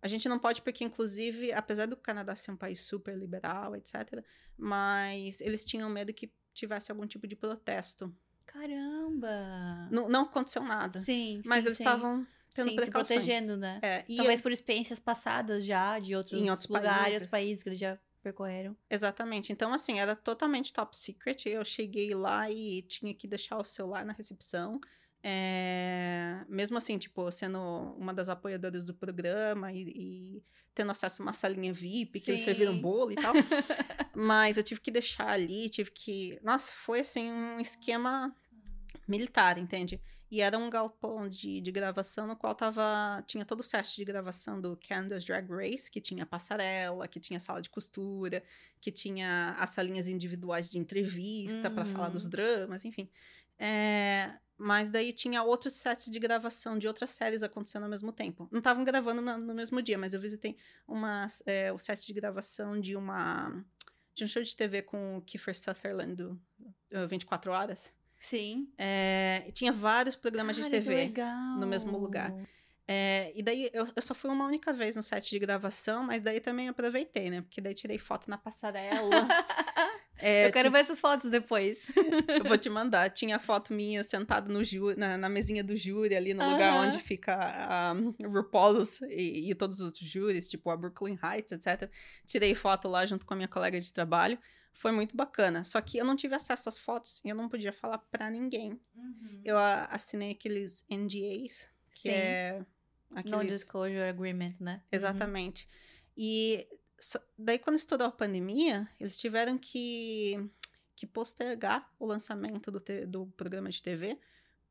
A gente não pode, porque, inclusive, apesar do Canadá ser um país super liberal, etc., mas eles tinham medo que tivesse algum tipo de protesto. Caramba. Não, não aconteceu nada. Sim, mas sim, eles estavam tendo Sim, se protegendo, né? É, Talvez por experiências passadas já, de outros, Em outros lugares, países. países que eles já percorreram. Exatamente. Então, assim, era totalmente top secret. Eu cheguei lá e tinha que deixar o celular na recepção. É, Mesmo assim, tipo, sendo uma das apoiadoras do programa e, e tendo acesso a uma salinha VIP, que eles serviram Sim. bolo e tal. Mas eu tive que deixar ali, tive que. Nossa, foi assim um esquema militar, entende? E era um galpão de, de gravação no qual tava, tinha todo o set de gravação do Canada's Drag Race, que tinha passarela, que tinha sala de costura, que tinha as salinhas individuais de entrevista para falar dos Uhum. dramas, enfim. É, mas daí tinha outros sets de gravação de outras séries acontecendo ao mesmo tempo. Não estavam gravando no, no mesmo dia, mas eu visitei uma, é, o set de gravação de uma de um show de TV com o Kiefer Sutherland do uh, 24 Horas. Sim. É, tinha vários programas Cara, de TV. no mesmo lugar. É, e daí eu, eu só fui uma única vez no set de gravação, mas daí também aproveitei, né? Porque daí tirei foto na passarela. É, eu quero ti- ver essas fotos depois. eu vou te mandar. Tinha foto minha sentada no na, na mesinha do júri, ali no lugar Aham. onde fica a RuPaul's e, e todos os outros júris, tipo a Brooklyn Heights, etc. Tirei foto lá junto com a minha colega de trabalho. Foi muito bacana. Só que eu não tive acesso às fotos e eu não podia falar pra ninguém. Eu a- assinei aqueles NDAs, que Sim. é Aqueles... Non-disclosure agreement, né? Uhum. Exatamente. Uhum. E daí, quando estourou a pandemia, eles tiveram que, que postergar o lançamento do, te, do programa de TV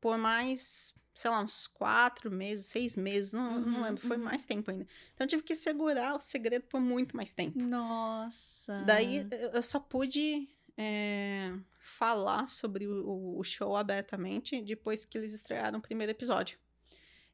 por mais sei lá, uns quatro meses, seis meses, não, uhum, não lembro, foi uhum. mais tempo ainda. Então eu tive que segurar o segredo por muito mais tempo. Nossa! Daí eu só pude é, falar sobre o, o, show abertamente depois que eles estrearam o primeiro episódio.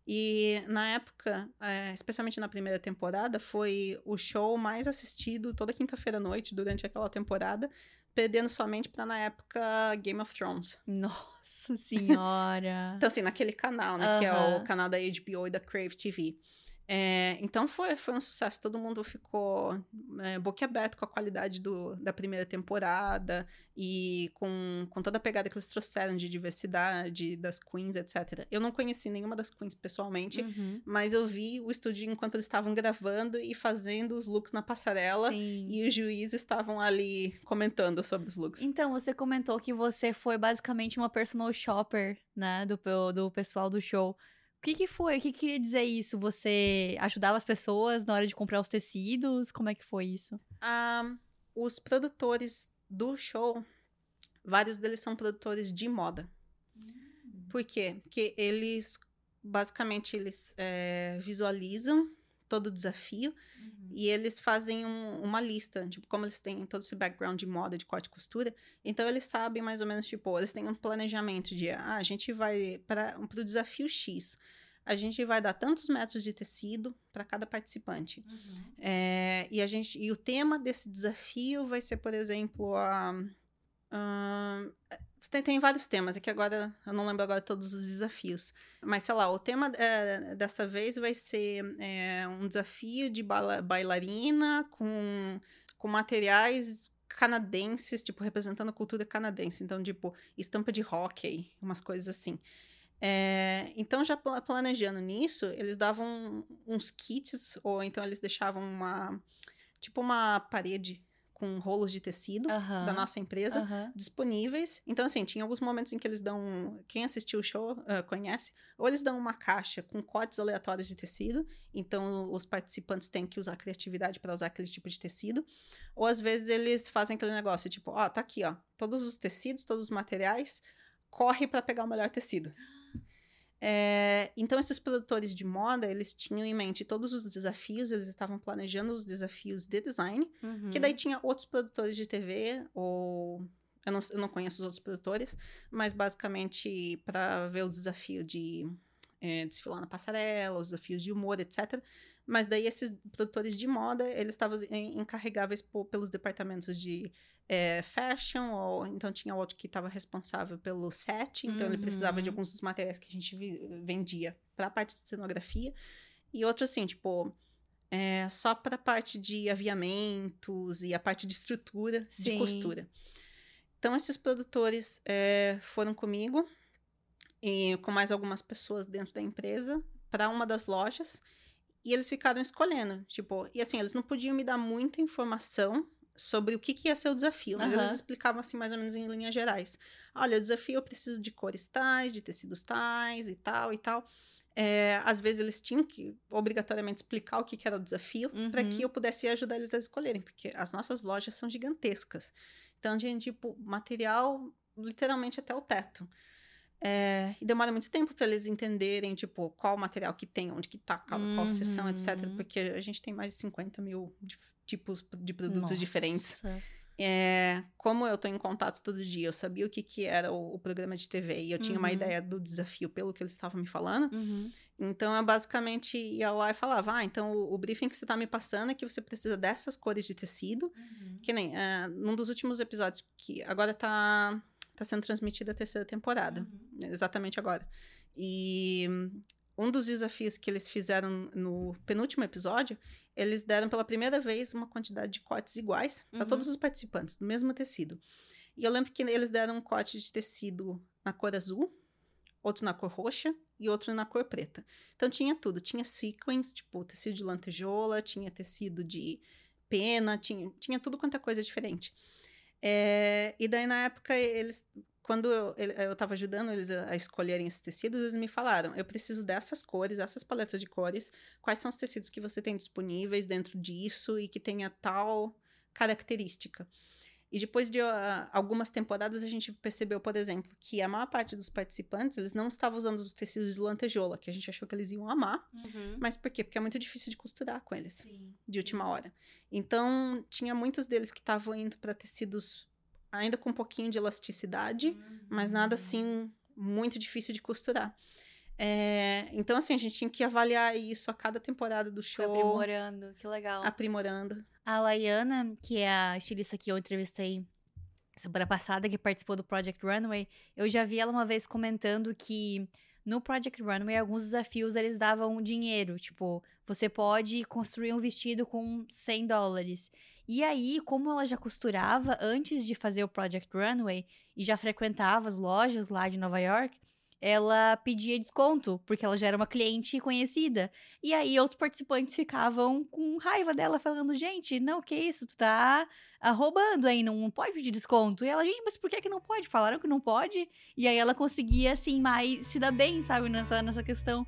E na época, é, especialmente na primeira temporada, foi o show mais assistido toda quinta-feira à noite durante aquela temporada, perdendo somente para na época Game of Thrones. Nossa senhora! então assim, naquele canal, né, que é o canal da HBO e da Crave TV. É, então foi, foi um sucesso, todo mundo ficou é, boquiaberto com a qualidade do, da primeira temporada e com, com toda a pegada que eles trouxeram de diversidade das queens, etc. Eu não conheci nenhuma das queens pessoalmente, uhum. mas eu vi o estúdio enquanto eles estavam gravando e fazendo os looks na passarela Sim. e os juízes estavam ali comentando sobre os looks. Então, você comentou que você foi basicamente uma personal shopper, né, do, do pessoal do show que, que foi? O que queria dizer isso? Você ajudava as pessoas na hora de comprar os tecidos? Como é que foi isso? Um, os produtores do show, vários deles são produtores de moda. Hum. Por quê? Porque eles, basicamente, eles é, visualizam todo o desafio uhum. e eles fazem um, uma lista, tipo, como eles têm todo esse background de moda, de corte e costura, então eles sabem mais ou menos, tipo, eles têm um planejamento de, ah, a gente vai para o desafio X, a gente vai dar tantos metros de tecido para cada participante. Uhum. É, e a gente e o tema desse desafio vai ser, por exemplo, a, a tem, tem, vários temas, é que agora eu não lembro agora todos os desafios. Mas, sei lá, o tema é, dessa vez vai ser é, um desafio de bailarina com, com materiais canadenses, tipo, representando a cultura canadense. Então, tipo, estampa de hockey, umas coisas assim. É, então, já planejando nisso, eles davam uns kits, ou então eles deixavam uma, tipo, uma parede com rolos de tecido da nossa empresa disponíveis. Então, assim, tinha alguns momentos em que eles dão. Quem assistiu o show uh, conhece, ou eles dão uma caixa com cortes aleatórios de tecido, então os participantes têm que usar criatividade para usar aquele tipo de tecido. Ou às vezes eles fazem aquele negócio, tipo, ó, oh, tá aqui, ó, todos os tecidos, todos os materiais, corre para pegar o melhor tecido. É, então, esses produtores de moda, eles tinham em mente todos os desafios, eles estavam planejando os desafios de design, uhum. que daí tinha outros produtores de TV, ou eu não, eu não conheço os outros produtores, mas basicamente para ver o desafio de é, desfilar na passarela, os desafios de humor, etc. Mas daí esses produtores de moda, eles estavam encarregáveis por, pelos departamentos de é, fashion, ou então tinha outro que estava responsável pelo set, então uhum. ele precisava de uhum. alguns dos materiais que a gente vendia para a parte de cenografia, e outro assim, tipo, é, só para a parte de aviamentos e a parte de estrutura Sim. de costura. Então, esses produtores é, foram comigo e com mais algumas pessoas dentro da empresa para uma das lojas e eles ficaram escolhendo, tipo, e assim, eles não podiam me dar muita informação sobre o que, que ia ser o desafio, mas uhum. eles explicavam assim mais ou menos em linhas gerais. Olha, o desafio eu preciso de cores tais, de tecidos tais e tal e tal. É, às vezes eles tinham que obrigatoriamente explicar o que, que era o desafio uhum. para que eu pudesse ajudar eles a escolherem, porque as nossas lojas são gigantescas. Então, tinha tipo material literalmente até o teto. É, e demora muito tempo para eles entenderem, tipo, qual material que tem, onde que tá, qual, uhum. qual seção, etc. Porque a gente tem mais de 50 mil tipos de produtos Nossa. diferentes. É, como eu tô em contato todo dia, eu sabia o que, que era o, o programa de TV e eu tinha uma uhum. ideia do desafio pelo que eles estavam me falando. Uhum. Então eu basicamente ia lá e falava: Ah, então o, o, briefing que você tá me passando é que você precisa dessas cores de tecido. Uhum. Que nem uh, num dos últimos episódios, que agora tá, tá sendo transmitida a terceira temporada, uhum. exatamente agora. E um dos desafios que eles fizeram no penúltimo episódio, eles deram pela primeira vez uma quantidade de cortes iguais para uhum. todos os participantes, do mesmo tecido. E eu lembro que eles deram um corte de tecido na cor azul, outro na cor roxa e outro na cor preta. Então tinha tudo, tinha sequins, tipo tecido de lantejola, tinha tecido de pena, tinha, tinha tudo quanto é coisa diferente. É, e daí na época eles quando eu, eu tava ajudando eles a escolherem esses tecidos, eles me falaram: eu preciso dessas cores, essas paletas de cores, quais são os tecidos que você tem disponíveis dentro disso e que tenha tal característica. E depois de uh, algumas temporadas, a gente percebeu, por exemplo, que a maior parte dos participantes, eles não estavam usando os tecidos de lantejola, que a gente achou que eles iam amar. Uhum. Mas por quê? Porque é muito difícil de costurar com eles, Sim. de última hora. Então, tinha muitos deles que estavam indo para tecidos ainda com um pouquinho de elasticidade, uhum. mas nada assim muito difícil de costurar. É, então, assim, a gente tinha que avaliar isso a cada temporada do show. Foi aprimorando, que legal. Aprimorando. A Laiana, que é a estilista que eu entrevistei semana passada, que participou do Project Runway, eu já vi ela uma vez comentando que no Project Runway, alguns desafios eles davam dinheiro. Tipo, você pode construir um vestido com 100 dólares. E aí, como ela já costurava antes de fazer o Project Runway e já frequentava as lojas lá de Nova York, ela pedia desconto, porque ela já era uma cliente conhecida. E aí outros participantes ficavam com raiva dela, falando: gente, não, que isso, tu tá roubando aí, não, pode pedir desconto. E ela, gente, mas por que que não pode? Falaram que não pode. E aí ela conseguia, assim, mais se dar bem, sabe, nessa, nessa questão.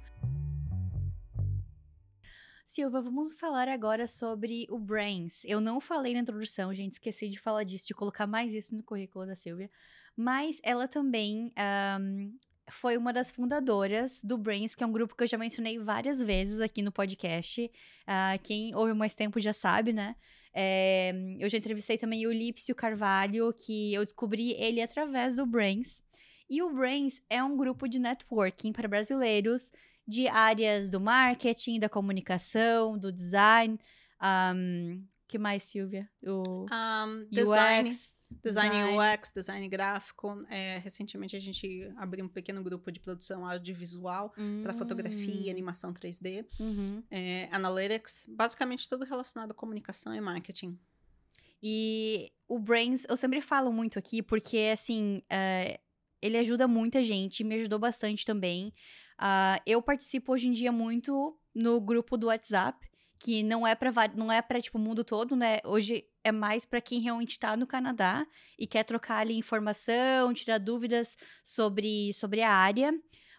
Silva, vamos falar agora sobre o Brains. Eu não falei na introdução, gente, esqueci de falar disso, de colocar mais isso no currículo da Silvia. Mas ela também um, foi uma das fundadoras do Brains, que é um grupo que eu já mencionei várias vezes aqui no podcast. Uh, quem ouve mais tempo já sabe, né? É, eu já entrevistei também o Lípcio Carvalho, que eu descobri ele através do Brains. E o Brains é um grupo de networking para brasileiros de áreas do marketing, da comunicação, do design. Um, que mais, Silvia? O um. UX, Design, design UX, design gráfico. É, recentemente a gente abriu um pequeno grupo de produção audiovisual uhum. para fotografia, animação 3D, uhum. é, analytics, basicamente tudo relacionado à comunicação e marketing. E o Brains, eu sempre falo muito aqui, porque assim, é, ele ajuda muita gente, me ajudou bastante também. Uh, eu participo hoje em dia muito no grupo do WhatsApp que não é para não é para tipo o mundo todo, né? Hoje é mais para quem realmente está no Canadá e quer trocar ali informação, tirar dúvidas sobre sobre a área.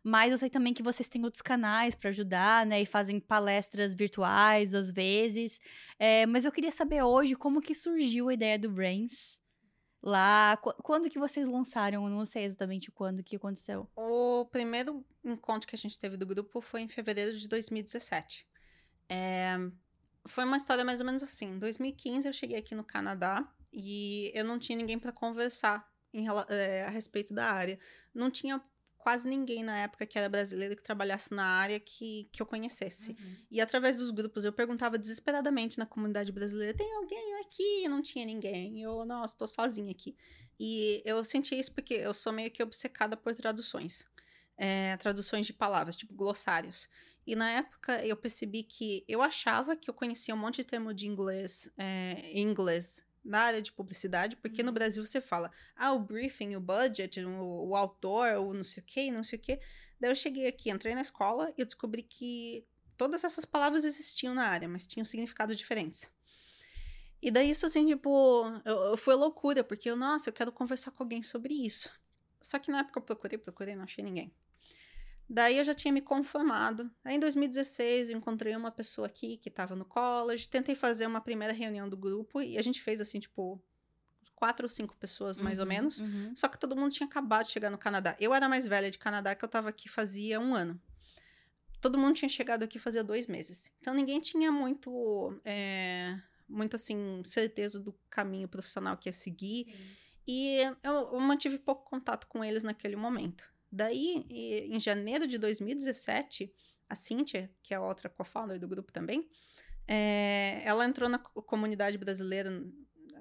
Mas eu sei também que vocês têm outros canais para ajudar, né? E fazem palestras virtuais às vezes. É, mas eu queria saber hoje como que surgiu a ideia do Brains lá. Quando que vocês lançaram? Eu não sei exatamente quando que aconteceu. O primeiro encontro que a gente teve do grupo foi em fevereiro de 2017. É, foi uma história mais ou menos assim. Em 2015 eu cheguei aqui no Canadá e eu não tinha ninguém para conversar em, é, a respeito da área. Não tinha quase ninguém na época que era brasileiro que trabalhasse na área que, que eu conhecesse. Uhum. E através dos grupos eu perguntava desesperadamente na comunidade brasileira: tem alguém aqui? Não tinha ninguém. Eu, nossa, estou sozinha aqui. E eu senti isso porque eu sou meio que obcecada por traduções. É, traduções de palavras, tipo glossários. E na época eu percebi que eu achava que eu conhecia um monte de termo de inglês, é, inglês na área de publicidade, porque no uhum. Brasil você fala, ah, o briefing, o budget, o, o autor, o não sei o que, não sei o que. Daí eu cheguei aqui, entrei na escola e descobri que todas essas palavras existiam na área, mas tinham significados diferentes. E daí isso assim, tipo, eu, eu foi loucura, porque eu, nossa, eu quero conversar com alguém sobre isso. Só que na época eu procurei, procurei, não achei ninguém. Daí eu já tinha me conformado. Aí em 2016 eu encontrei uma pessoa aqui que estava no college, tentei fazer uma primeira reunião do grupo e a gente fez assim, tipo, quatro ou cinco pessoas mais uhum, ou menos. Uhum. Só que todo mundo tinha acabado de chegar no Canadá. Eu era mais velha de Canadá que eu estava aqui fazia um ano. Todo mundo tinha chegado aqui fazia dois meses. Então ninguém tinha muito, é, muito assim, certeza do caminho profissional que ia seguir. Sim. E eu, eu mantive pouco contato com eles naquele momento. Daí, em janeiro de 2017, a Cíntia, que é a outra co-founder do grupo também, é, ela entrou na comunidade brasileira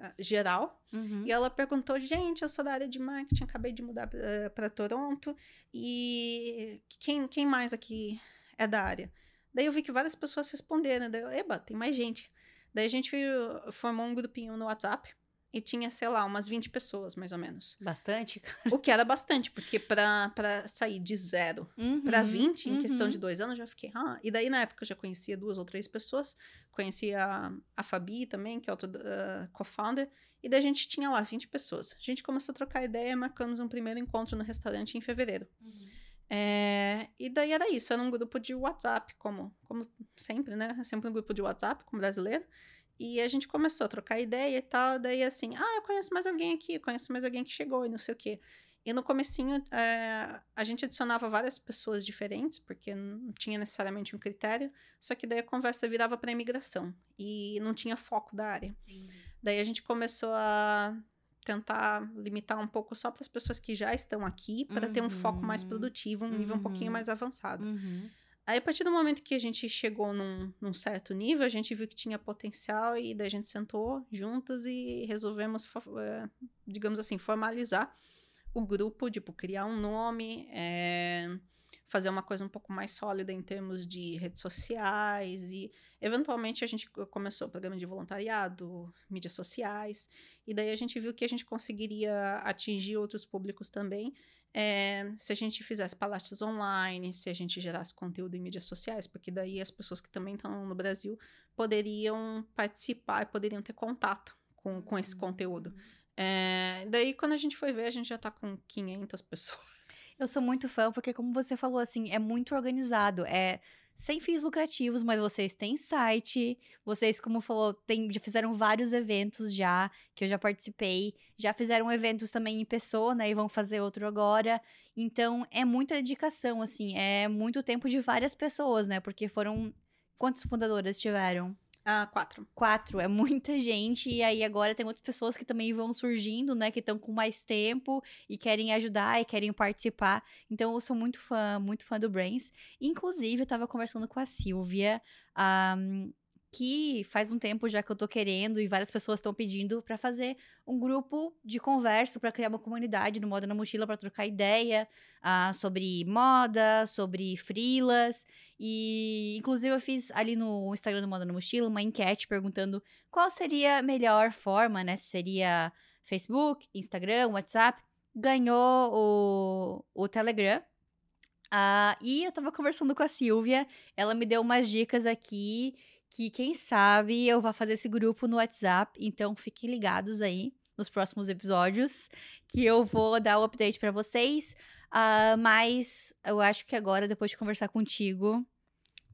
ah, geral uhum. e ela perguntou: gente, eu sou da área de marketing, acabei de mudar para Toronto e quem, quem mais aqui é da área? Daí eu vi que várias pessoas responderam, daí eu, eba, tem mais gente. Daí a gente formou um grupinho no WhatsApp e tinha, sei lá, umas 20 pessoas, mais ou menos. Bastante? O que era bastante, porque pra, pra sair de zero Uhum, pra 20 em questão uhum. de dois anos, já fiquei, ah. E daí, na época, eu já conhecia duas ou três pessoas. Conhecia a, a Fabi também, que é outra uh, co-founder. E daí a gente tinha lá 20 pessoas. A gente começou a trocar ideia, marcamos um primeiro encontro no restaurante em fevereiro. É, e daí era isso, era um grupo de WhatsApp, como, como sempre, né? Sempre um grupo de WhatsApp, como brasileiro. E a gente começou a trocar ideia e tal, daí assim, ah, eu conheço mais alguém aqui, conheço mais alguém que chegou e não sei o quê. E no comecinho, é, a gente adicionava várias pessoas diferentes, porque não tinha necessariamente um critério, só que daí a conversa virava para imigração, e não tinha foco da área. Daí a gente começou a tentar limitar um pouco só para as pessoas que já estão aqui, para ter um foco mais Uhum. produtivo, um nível um pouquinho Uhum. mais avançado. Uhum. Aí, a partir do momento que a gente chegou num, num certo nível, a gente viu que tinha potencial e daí a gente sentou juntas e resolvemos, eh, digamos assim, formalizar o grupo, tipo, criar um nome, eh, fazer uma coisa um pouco mais sólida em termos de redes sociais e, eventualmente, a gente co- começou o programa de voluntariado, mídias sociais, e daí a gente viu que a gente conseguiria atingir outros públicos também, é, se a gente fizesse palestras online, se a gente gerasse conteúdo em mídias sociais, porque daí as pessoas que também estão no Brasil poderiam participar e poderiam ter contato com, com esse conteúdo. É, daí, quando a gente foi ver, a gente já tá com 500 pessoas. Eu sou muito fã, porque como você falou, assim, é muito organizado. É sem fins lucrativos, mas vocês têm site. Vocês, como falou, tem, já fizeram vários eventos já, que eu já participei. Já fizeram eventos também em pessoa, né? E vão fazer outro agora. Então, é muita dedicação, assim. É muito tempo de várias pessoas, né? Porque foram... Quantas fundadoras tiveram? Ah, quatro. quatro, é muita gente, e aí agora tem outras pessoas que também vão surgindo, né, que estão com mais tempo e querem ajudar e querem participar. Então eu sou muito fã, muito fã do Brains. Inclusive, eu tava conversando com a Silvia, ahm, que faz um tempo já que eu tô querendo e várias pessoas estão pedindo pra fazer um grupo de conversa pra criar uma comunidade no Moda na Mochila pra trocar ideia ah, sobre moda, sobre frilas. E, inclusive, eu fiz ali no Instagram do Moda na Mochila uma enquete perguntando qual seria a melhor forma, né? Se seria Facebook, Instagram, WhatsApp. Ganhou o, o Telegram. Ah, e eu tava conversando com a Silvia, ela me deu umas dicas aqui que, quem sabe, eu vou fazer esse grupo no WhatsApp. Então, fiquem ligados aí nos próximos episódios, que eu vou dar o update pra vocês. Ah, mas eu acho que agora, depois de conversar contigo,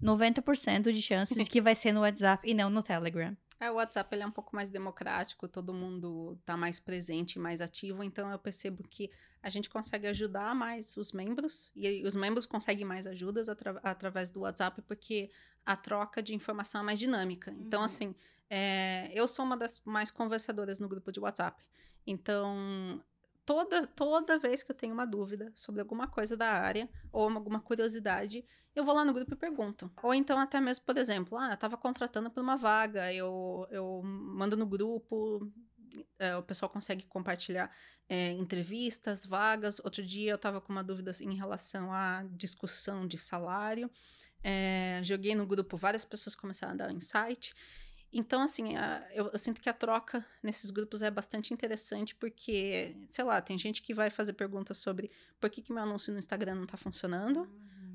90% de chances que vai ser no WhatsApp e não no Telegram. É, o WhatsApp ele é um pouco mais democrático, todo mundo tá mais presente, mais ativo, então eu percebo que a gente consegue ajudar mais os membros, e os membros conseguem mais ajudas atra- através do WhatsApp, porque a troca de informação é mais dinâmica. Então, Uhum. assim, é, eu sou uma das mais conversadoras no grupo de WhatsApp. Então, toda, toda vez que eu tenho uma dúvida sobre alguma coisa da área, ou alguma curiosidade, eu vou lá no grupo e pergunto. Ou então, até mesmo, por exemplo, ah, eu tava contratando por uma vaga, eu, eu mando no grupo, é, o pessoal consegue compartilhar é, entrevistas, vagas. Outro dia eu tava com uma dúvida assim, em relação à discussão de salário. É, joguei no grupo, várias pessoas começaram a dar insight. Então, assim, a- eu, eu sinto que a troca nesses grupos é bastante interessante, porque, sei lá, tem gente que vai fazer perguntas sobre por que, que meu anúncio no Instagram não tá funcionando,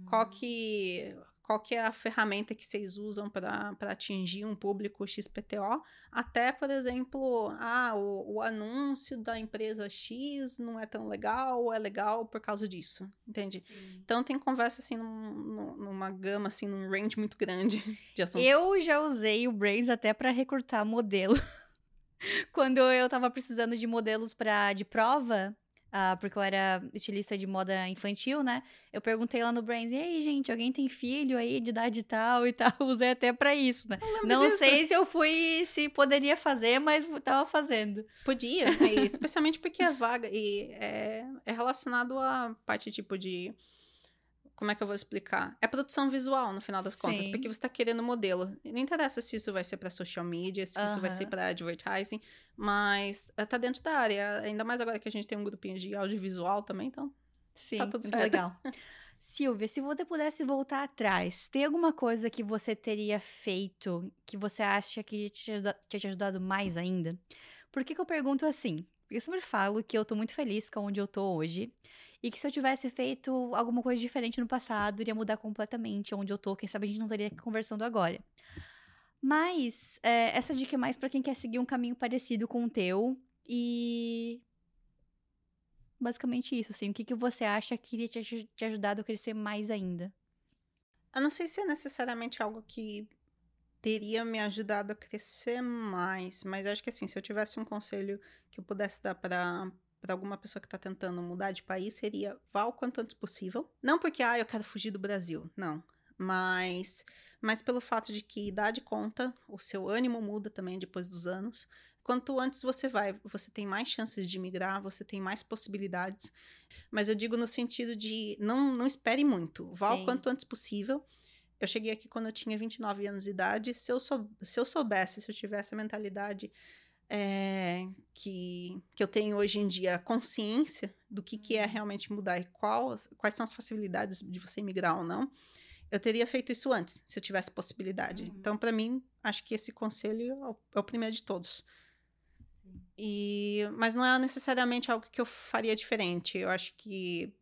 qual que, qual que é a ferramenta que vocês usam para atingir um público XPTO, até, por exemplo, ah, o, o anúncio da empresa X não é tão legal, ou é legal por causa disso, entende? Então tem conversa assim num- num- numa gama, assim, num range muito grande de assuntos. Eu já usei o Brains até pra recrutar modelo. Quando eu tava precisando de modelos para de prova, ah, porque eu era estilista de moda infantil, né? Eu perguntei lá no Brains, e aí, gente, alguém tem filho aí de idade tal e tal? Usei até pra isso, né? Não disso. sei se eu fui, se poderia fazer, mas tava fazendo. Podia, e especialmente porque a vaga e é, é relacionado à parte tipo de. Como é que eu vou explicar? É produção visual, no final das contas, Sim. porque você está querendo modelo. Não interessa se isso vai ser para social media, se isso vai ser para advertising, mas eh, tá dentro da área. Ainda mais agora que a gente tem um grupinho de audiovisual também, então. Sim, tudo muito certo. legal. Silvia, se você pudesse voltar atrás, tem alguma coisa que você teria feito que você acha que tinha te ajudado mais ainda? Por que, que eu pergunto assim? Porque eu sempre falo que eu tô muito feliz com onde eu tô hoje. E que se eu tivesse feito alguma coisa diferente no passado, iria mudar completamente onde eu tô. Quem sabe a gente não estaria conversando agora. Mas é, essa dica é mais para quem quer seguir um caminho parecido com o teu. E. Basicamente isso, assim. O que, que você acha que iria te, te ajudar a crescer mais ainda? Eu não sei se é necessariamente algo que teria me ajudado a crescer mais, mas acho que assim, se eu tivesse um conselho que eu pudesse dar para para alguma pessoa que está tentando mudar de país seria vá o quanto antes possível. Não porque ah, eu quero fugir do Brasil, não, mas mas pelo fato de que idade conta, o seu ânimo muda também depois dos anos. Quanto antes você vai, você tem mais chances de migrar, você tem mais possibilidades. Mas eu digo no sentido de não, não espere muito, vá Sim. o quanto antes possível. Eu cheguei aqui quando eu tinha 29 anos de idade. Se eu, sou, se eu soubesse, se eu tivesse a mentalidade é, que, que eu tenho hoje em dia, consciência do que, que é uhum. realmente mudar e qual, quais são as facilidades de você migrar ou não, eu teria feito isso antes, se eu tivesse possibilidade. Uhum. Então, para mim, acho que esse conselho é o, é o primeiro de todos. E, mas não é necessariamente algo que eu faria diferente. Eu acho que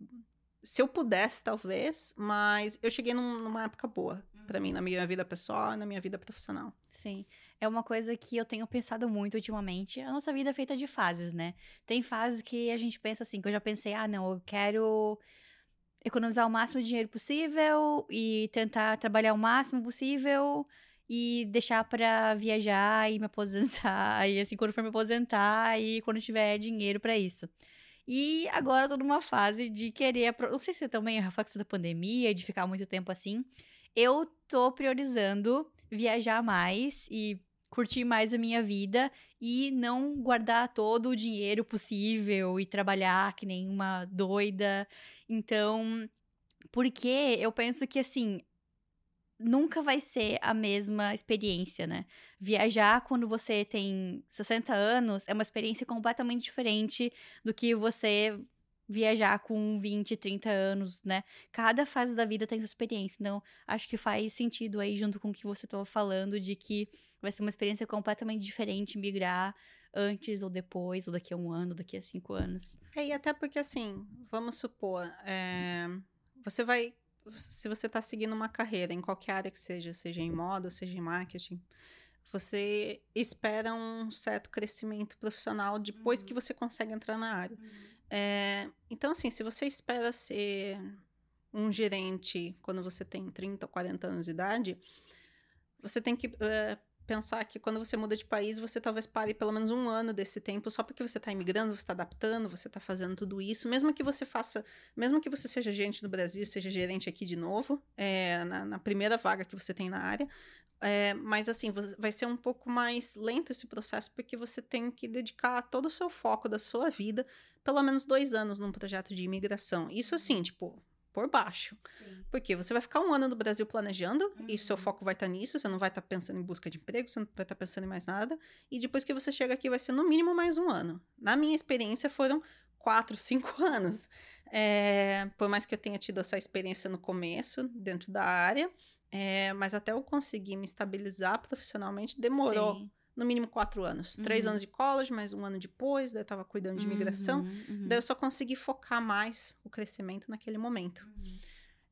se eu pudesse, talvez, mas eu cheguei num, numa época boa para mim, na minha vida pessoal e na minha vida profissional. Sim. É uma coisa que eu tenho pensado muito ultimamente. A nossa vida é feita de fases, né? Tem fases que a gente pensa assim, que eu já pensei, ah, não, eu quero economizar o máximo de dinheiro possível e tentar trabalhar o máximo possível e deixar para viajar e me aposentar. E assim, quando for me aposentar e quando tiver dinheiro para isso. E agora eu tô numa fase de querer. Não sei se é também é reflexo da pandemia, de ficar muito tempo assim. Eu tô priorizando viajar mais e curtir mais a minha vida e não guardar todo o dinheiro possível e trabalhar que nem uma doida. Então, porque eu penso que assim, nunca vai ser a mesma experiência, né? Viajar quando você tem 60 anos é uma experiência completamente diferente do que você viajar com 20, 30 anos, né? Cada fase da vida tem sua experiência. Então, acho que faz sentido aí, junto com o que você estava falando, de que vai ser uma experiência completamente diferente migrar antes ou depois, ou daqui a um ano, ou daqui a cinco anos. É, e até porque, assim, vamos supor, é, você vai se você está seguindo uma carreira em qualquer área que seja, seja em moda, seja em marketing, você espera um certo crescimento profissional depois uhum. que você consegue entrar na área. Uhum. É, então, assim, se você espera ser um gerente quando você tem 30 ou 40 anos de idade, você tem que é, pensar que quando você muda de país, você talvez pare pelo menos um ano desse tempo só porque você está imigrando, você está adaptando, você está fazendo tudo isso. Mesmo que você faça, mesmo que você seja gerente no Brasil, seja gerente aqui de novo, é, na, na, primeira vaga que você tem na área. É, mas assim, vai ser um pouco mais lento esse processo, porque você tem que dedicar todo o seu foco da sua vida, pelo menos dois anos, num projeto de imigração. Isso assim, tipo, por baixo. Sim. Porque você vai ficar um ano no Brasil planejando uhum. e seu foco vai estar tá nisso, você não vai estar tá pensando em busca de emprego, você não vai estar tá pensando em mais nada. E depois que você chega aqui, vai ser no mínimo mais um ano. Na minha experiência, foram quatro, cinco anos. É, por mais que eu tenha tido essa experiência no começo, dentro da área, é, mas até eu conseguir me estabilizar profissionalmente, demorou. Sim no mínimo quatro anos. Uhum. Três anos de college, mais um ano depois, daí eu tava cuidando de imigração. Uhum, uhum. Daí eu só consegui focar mais o crescimento naquele momento. Uhum.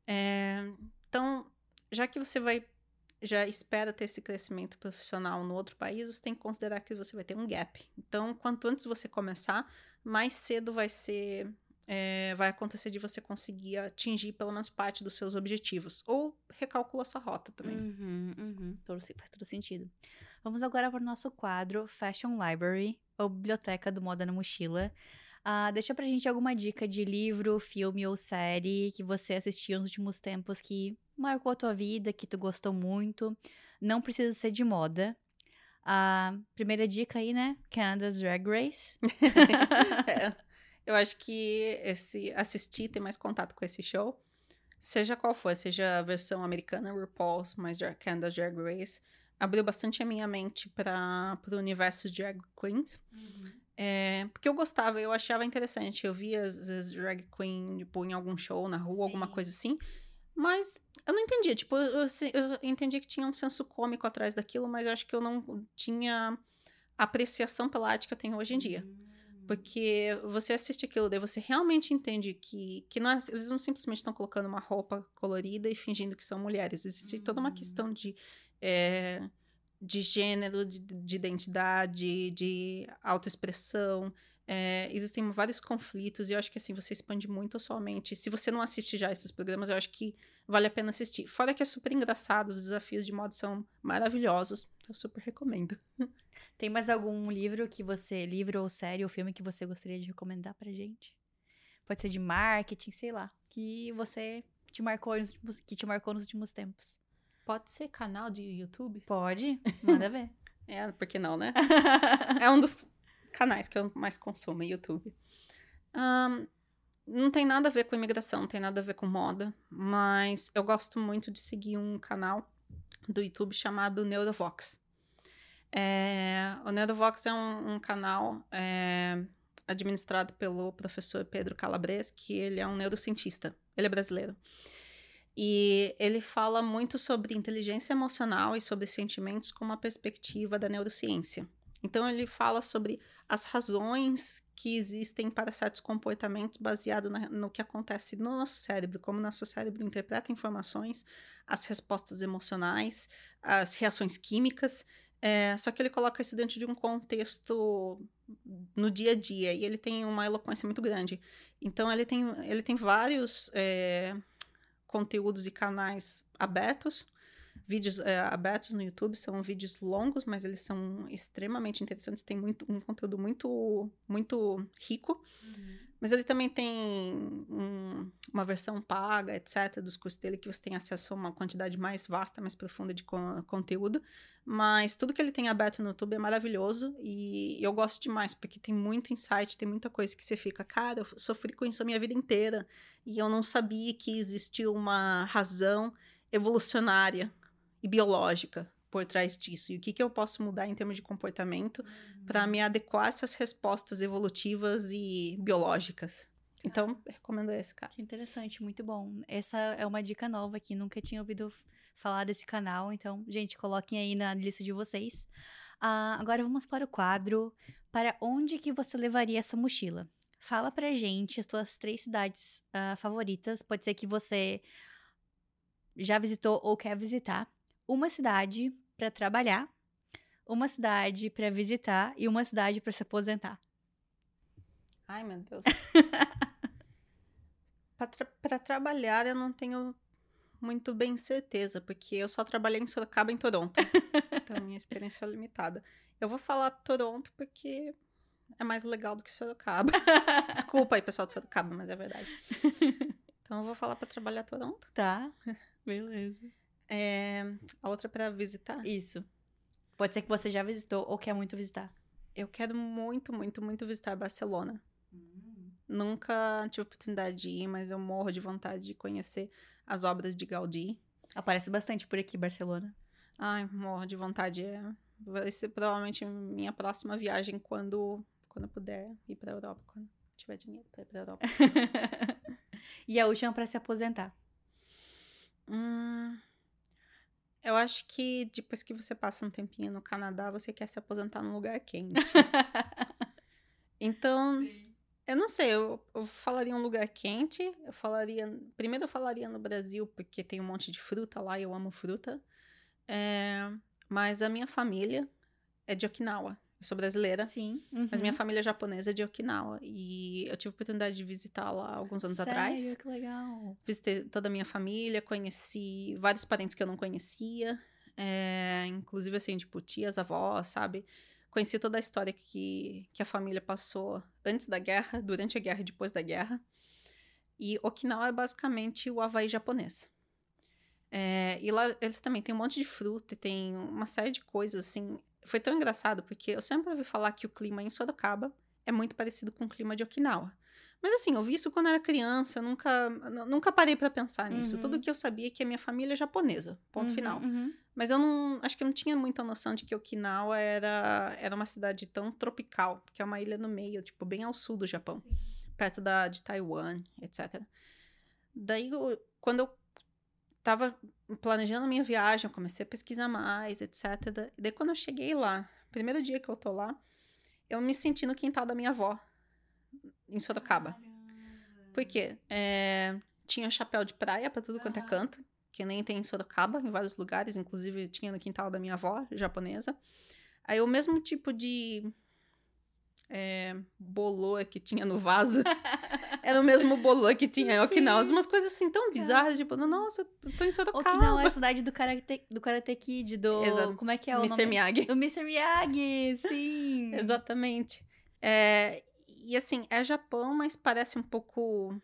É, então, já que você vai já espera ter esse crescimento profissional no outro país, você tem que considerar que você vai ter um gap. Então, quanto antes você começar, mais cedo vai ser é, vai acontecer de você conseguir atingir pelo menos parte dos seus objetivos. Ou recalcula sua rota também. Uhum, uhum. Faz todo sentido. Vamos agora para o nosso quadro Fashion Library, ou Biblioteca do Moda na Mochila. Uh, deixa pra gente alguma dica de livro, filme ou série que você assistiu nos últimos tempos que marcou a tua vida, que tu gostou muito. Não precisa ser de moda. A uh, primeira dica aí, né? Canada's Drag Race. é. Eu acho que esse assistir, ter mais contato com esse show, seja qual for, seja a versão americana RuPaul's, mais Canada's Drag Race, abriu bastante a minha mente para o universo de drag queens. Uhum. É, porque eu gostava, eu achava interessante. Eu via as, as drag queen, tipo, em algum show na rua, Sim. alguma coisa assim. Mas eu não entendia. Tipo, eu, eu, entendia que tinha um senso cômico atrás daquilo, mas eu acho que eu não tinha apreciação pela arte que eu tenho hoje em dia. Hum. Porque você assiste aquilo, daí você realmente entende que, que não é- eles não simplesmente estão colocando uma roupa colorida e fingindo que são mulheres. Existe toda uma Hum. questão de, é, de gênero, de, de identidade, de autoexpressão. É, existem vários conflitos e eu acho que assim, você expande muito a sua mente. Se você não assiste já esses programas, eu acho que vale a pena assistir. Fora que é super engraçado, os desafios de modo são maravilhosos. Eu super recomendo. Tem mais algum livro que você, livro ou série ou filme que você gostaria de recomendar pra gente? Pode ser de marketing, sei lá, que você te marcou nos últimos, que te marcou nos últimos tempos. Pode ser canal de YouTube? Pode? Manda ver. É, por que não, né? é um dos canais que eu mais consumo, YouTube. Ahn, não tem nada a ver com imigração, não tem nada a ver com moda, mas eu gosto muito de seguir um canal do YouTube chamado Neurovox. É, o Neurovox é um, um canal é, administrado pelo professor Pedro Calabres, que ele é um neurocientista, ele é brasileiro. E ele fala muito sobre inteligência emocional e sobre sentimentos com uma perspectiva da neurociência. Então, ele fala sobre as razões que existem para certos comportamentos baseado na- no que acontece no nosso cérebro, como nosso cérebro interpreta informações, as respostas emocionais, as reações químicas. É, só que ele coloca isso dentro de um contexto no dia a dia e ele tem uma eloquência muito grande. Então, ele tem, ele tem vários. é, conteúdos e canais abertos, vídeos é, abertos no YouTube, são vídeos longos, mas eles são extremamente interessantes, tem muito, um conteúdo muito, muito rico. Mas ele também tem um- uma versão paga, etc., dos cursos dele, que você tem acesso a uma quantidade mais vasta, mais profunda de con- conteúdo. Mas tudo que ele tem aberto no YouTube é maravilhoso e eu gosto demais, porque tem muito insight, tem muita coisa que você fica, cara, eu sofri com isso a minha vida inteira e eu não sabia que existia uma razão evolucionária e biológica por trás disso. E o que, que eu posso mudar em termos de comportamento para me adequar a essas respostas evolutivas e biológicas. Então, eu recomendo esse, cara. Que interessante, muito bom. Essa é uma dica nova que nunca tinha ouvido falar desse canal, então, gente, coloquem aí na lista de vocês. Ah, agora vamos para o quadro. Para onde que você levaria essa mochila? Fala pra gente as tuas três cidades ah, favoritas. Pode ser que você já visitou ou quer visitar. Uma cidade pra trabalhar, uma cidade pra visitar e uma cidade pra se aposentar. Ai, meu Deus. Pra tra- trabalhar, eu não tenho muito bem certeza, porque eu só trabalhei em Sorocaba e em Toronto. então, minha experiência é limitada. Eu vou falar Toronto porque é mais legal do que Sorocaba. Desculpa aí, pessoal de Sorocaba, mas é verdade. Então, eu vou falar pra trabalhar Toronto. Tá? Beleza. É, a outra pra visitar. Isso. Pode ser que você já visitou ou quer muito visitar. Eu quero muito, muito, muito visitar Barcelona. Nunca tive oportunidade de ir, mas eu morro de vontade de conhecer as obras de Gaudí. Aparece bastante por aqui, Barcelona. Ai, morro de vontade. É, vai ser provavelmente minha próxima viagem quando, quando eu puder ir pra Europa, quando tiver dinheiro pra ir pra Europa. e a última pra se aposentar. Hum, eu acho que depois que você passa um tempinho no Canadá, você quer se aposentar num lugar quente. Então, eu não sei, eu, eu falaria um lugar quente. Eu falaria. Primeiro eu falaria no Brasil, porque tem um monte de fruta lá eu amo fruta. É, mas a minha família é de Okinawa. Eu sou brasileira. Sim. Mas minha uhum. família é japonesa é de Okinawa. E eu tive a oportunidade de visitar lá alguns anos atrás. Sério? Que legal. Visitei toda a minha família, conheci vários parentes que eu não conhecia. é, inclusive, assim, tipo, tias, avós, sabe? Conheci toda a história que, que a família passou antes da guerra, durante a guerra e depois da guerra. E Okinawa é basicamente o Havaí japonês. É, e lá eles também têm um monte de fruta, e tem uma série de coisas, assim. Foi tão engraçado, porque eu sempre ouvi falar que o clima em Sorocaba é muito parecido com o clima de Okinawa. Mas assim, eu vi isso quando era criança, nunca, nu- nunca parei pra pensar nisso. Uhum. Tudo que eu sabia é que a minha família é japonesa, ponto Uhum, final. uhum. Mas eu não, acho que eu não tinha muita noção de que Okinawa era, era uma cidade tão tropical, que é uma ilha no meio, tipo, bem ao sul do Japão, perto da, de Taiwan, etc. Daí, eu- quando eu tava planejando a minha viagem, eu comecei a pesquisar mais, etc. Da- Daí, quando eu cheguei lá, primeiro dia que eu tô lá, eu me senti no quintal da minha avó, em Sorocaba. Por quê? É, tinha chapéu de praia pra tudo quanto é canto, que nem tem em Sorocaba, em vários lugares, inclusive tinha no quintal da minha avó, japonesa. Aí o mesmo tipo de é, bolô que tinha no vaso era o mesmo bolô que tinha em Okinawa. Umas coisas assim tão bizarras, tipo, nossa, eu tô em Sorocaba. Okinawa é a cidade do Karate, do Karate Kid, do... Exato. Como é que é o Mr. nome? Miyagi. Do Mr. Miyagi, sim. Exatamente. É, e assim, é Japão, mas parece um pouco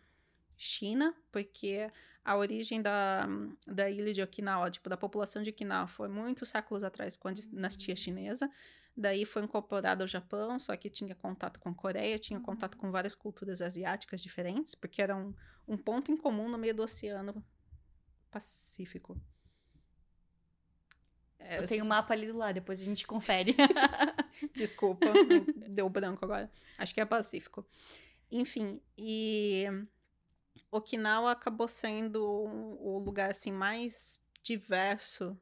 China, porque a origem da, da ilha de Okinawa, tipo, da população de Okinawa, foi muitos séculos atrás com a dinastia chinesa. Daí foi incorporado ao Japão, só que tinha contato com a Coreia, tinha contato com várias culturas asiáticas diferentes, porque era um, um ponto em comum no meio do Oceano Pacífico. É, Eu tenho um mapa ali do lado, depois a gente confere. Desculpa, deu branco agora. Acho que é Pacífico. Enfim, e Okinawa acabou sendo o lugar assim mais diverso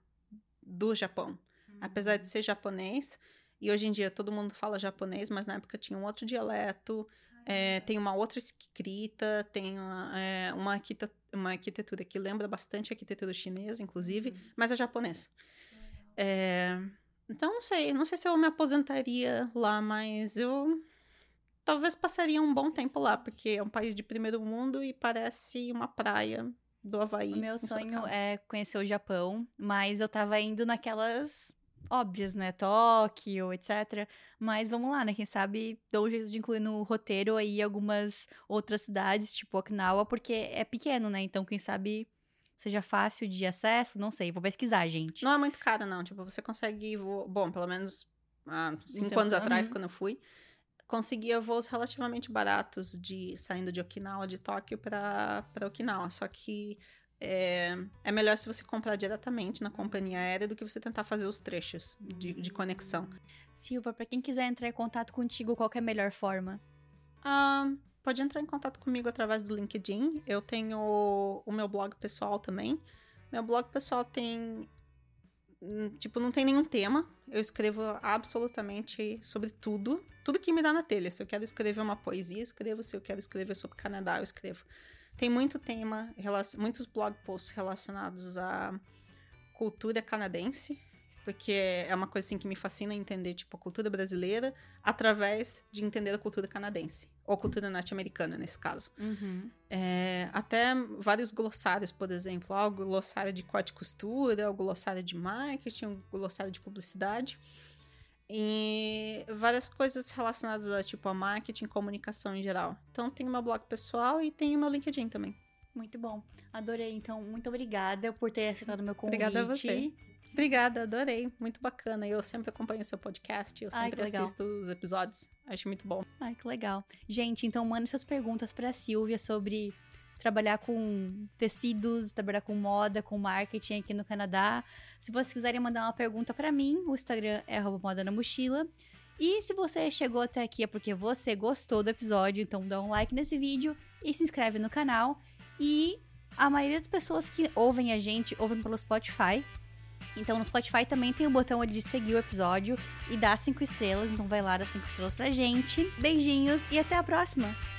do Japão. Apesar de ser japonês, e hoje em dia todo mundo fala japonês, mas na época tinha um outro dialeto, é, tem uma outra escrita, tem uma, é, uma, arquita- uma arquitetura que lembra bastante a arquitetura chinesa, inclusive, mas é japonês. É, então, não sei, não sei se eu me aposentaria lá, mas eu talvez passaria um bom tempo lá, porque é um país de primeiro mundo e parece uma praia do Havaí. O meu sonho Sorocaba. é conhecer o Japão, mas eu tava indo naquelas óbvias, né? Tóquio, etc. Mas vamos lá, né? Quem sabe dou um jeito de incluir no roteiro aí algumas outras cidades, tipo Okinawa, porque é pequeno, né? Então, quem sabe seja fácil de acesso, não sei. Vou pesquisar, gente. Não é muito caro, não. Tipo, você consegue vo... Bom, pelo menos há cinco Então, anos atrás, uhum. quando eu fui, conseguia voos relativamente baratos de saindo de Okinawa, de Tóquio, para Okinawa. Só que é, é melhor se você comprar diretamente na companhia aérea do que você tentar fazer os trechos de, de conexão. Silva, pra quem quiser entrar em contato contigo, qual é a melhor forma? Ah, pode entrar em contato comigo através do LinkedIn. Eu tenho o meu blog pessoal também. Meu blog pessoal tem. hum, Tipo, não tem nenhum tema. Eu escrevo absolutamente sobre tudo. Tudo que me dá na telha. Se eu quero escrever uma poesia, eu escrevo. Se eu quero escrever sobre Canadá, eu escrevo. Tem muito tema, muitos blog posts relacionados à cultura canadense. Porque é uma coisa assim que me fascina entender, tipo, a cultura brasileira através de entender a cultura canadense. Ou cultura norte-americana, nesse caso. Uhum. É, até vários glossários, por exemplo. Ah, o glossário de corte e costura, o glossário de marketing, o glossário de publicidade. E várias coisas relacionadas a, tipo, a marketing comunicação em geral. Então, tem o meu blog pessoal e tem o meu LinkedIn também. Muito bom. Adorei. Então, muito obrigada por ter aceitado o meu convite. Obrigada a você. Obrigada, adorei. Muito bacana. Eu sempre acompanho o seu podcast, eu Ai, sempre legal. assisto os episódios. Acho muito bom. Ai, que legal. Gente, então mandem suas perguntas pra Silvia sobre trabalhar com tecidos, trabalhar com moda, com marketing aqui no Canadá. Se vocês quiserem mandar uma pergunta pra mim, o Instagram é moda na mochila. E se você chegou até aqui é porque você gostou do episódio, então dá um like nesse vídeo e se inscreve no canal. E a maioria das pessoas que ouvem a gente ouvem pelo Spotify. Então no Spotify também tem o botão ali de seguir o episódio e dar cinco estrelas. Então vai lá dar cinco estrelas pra gente. Beijinhos e até a próxima!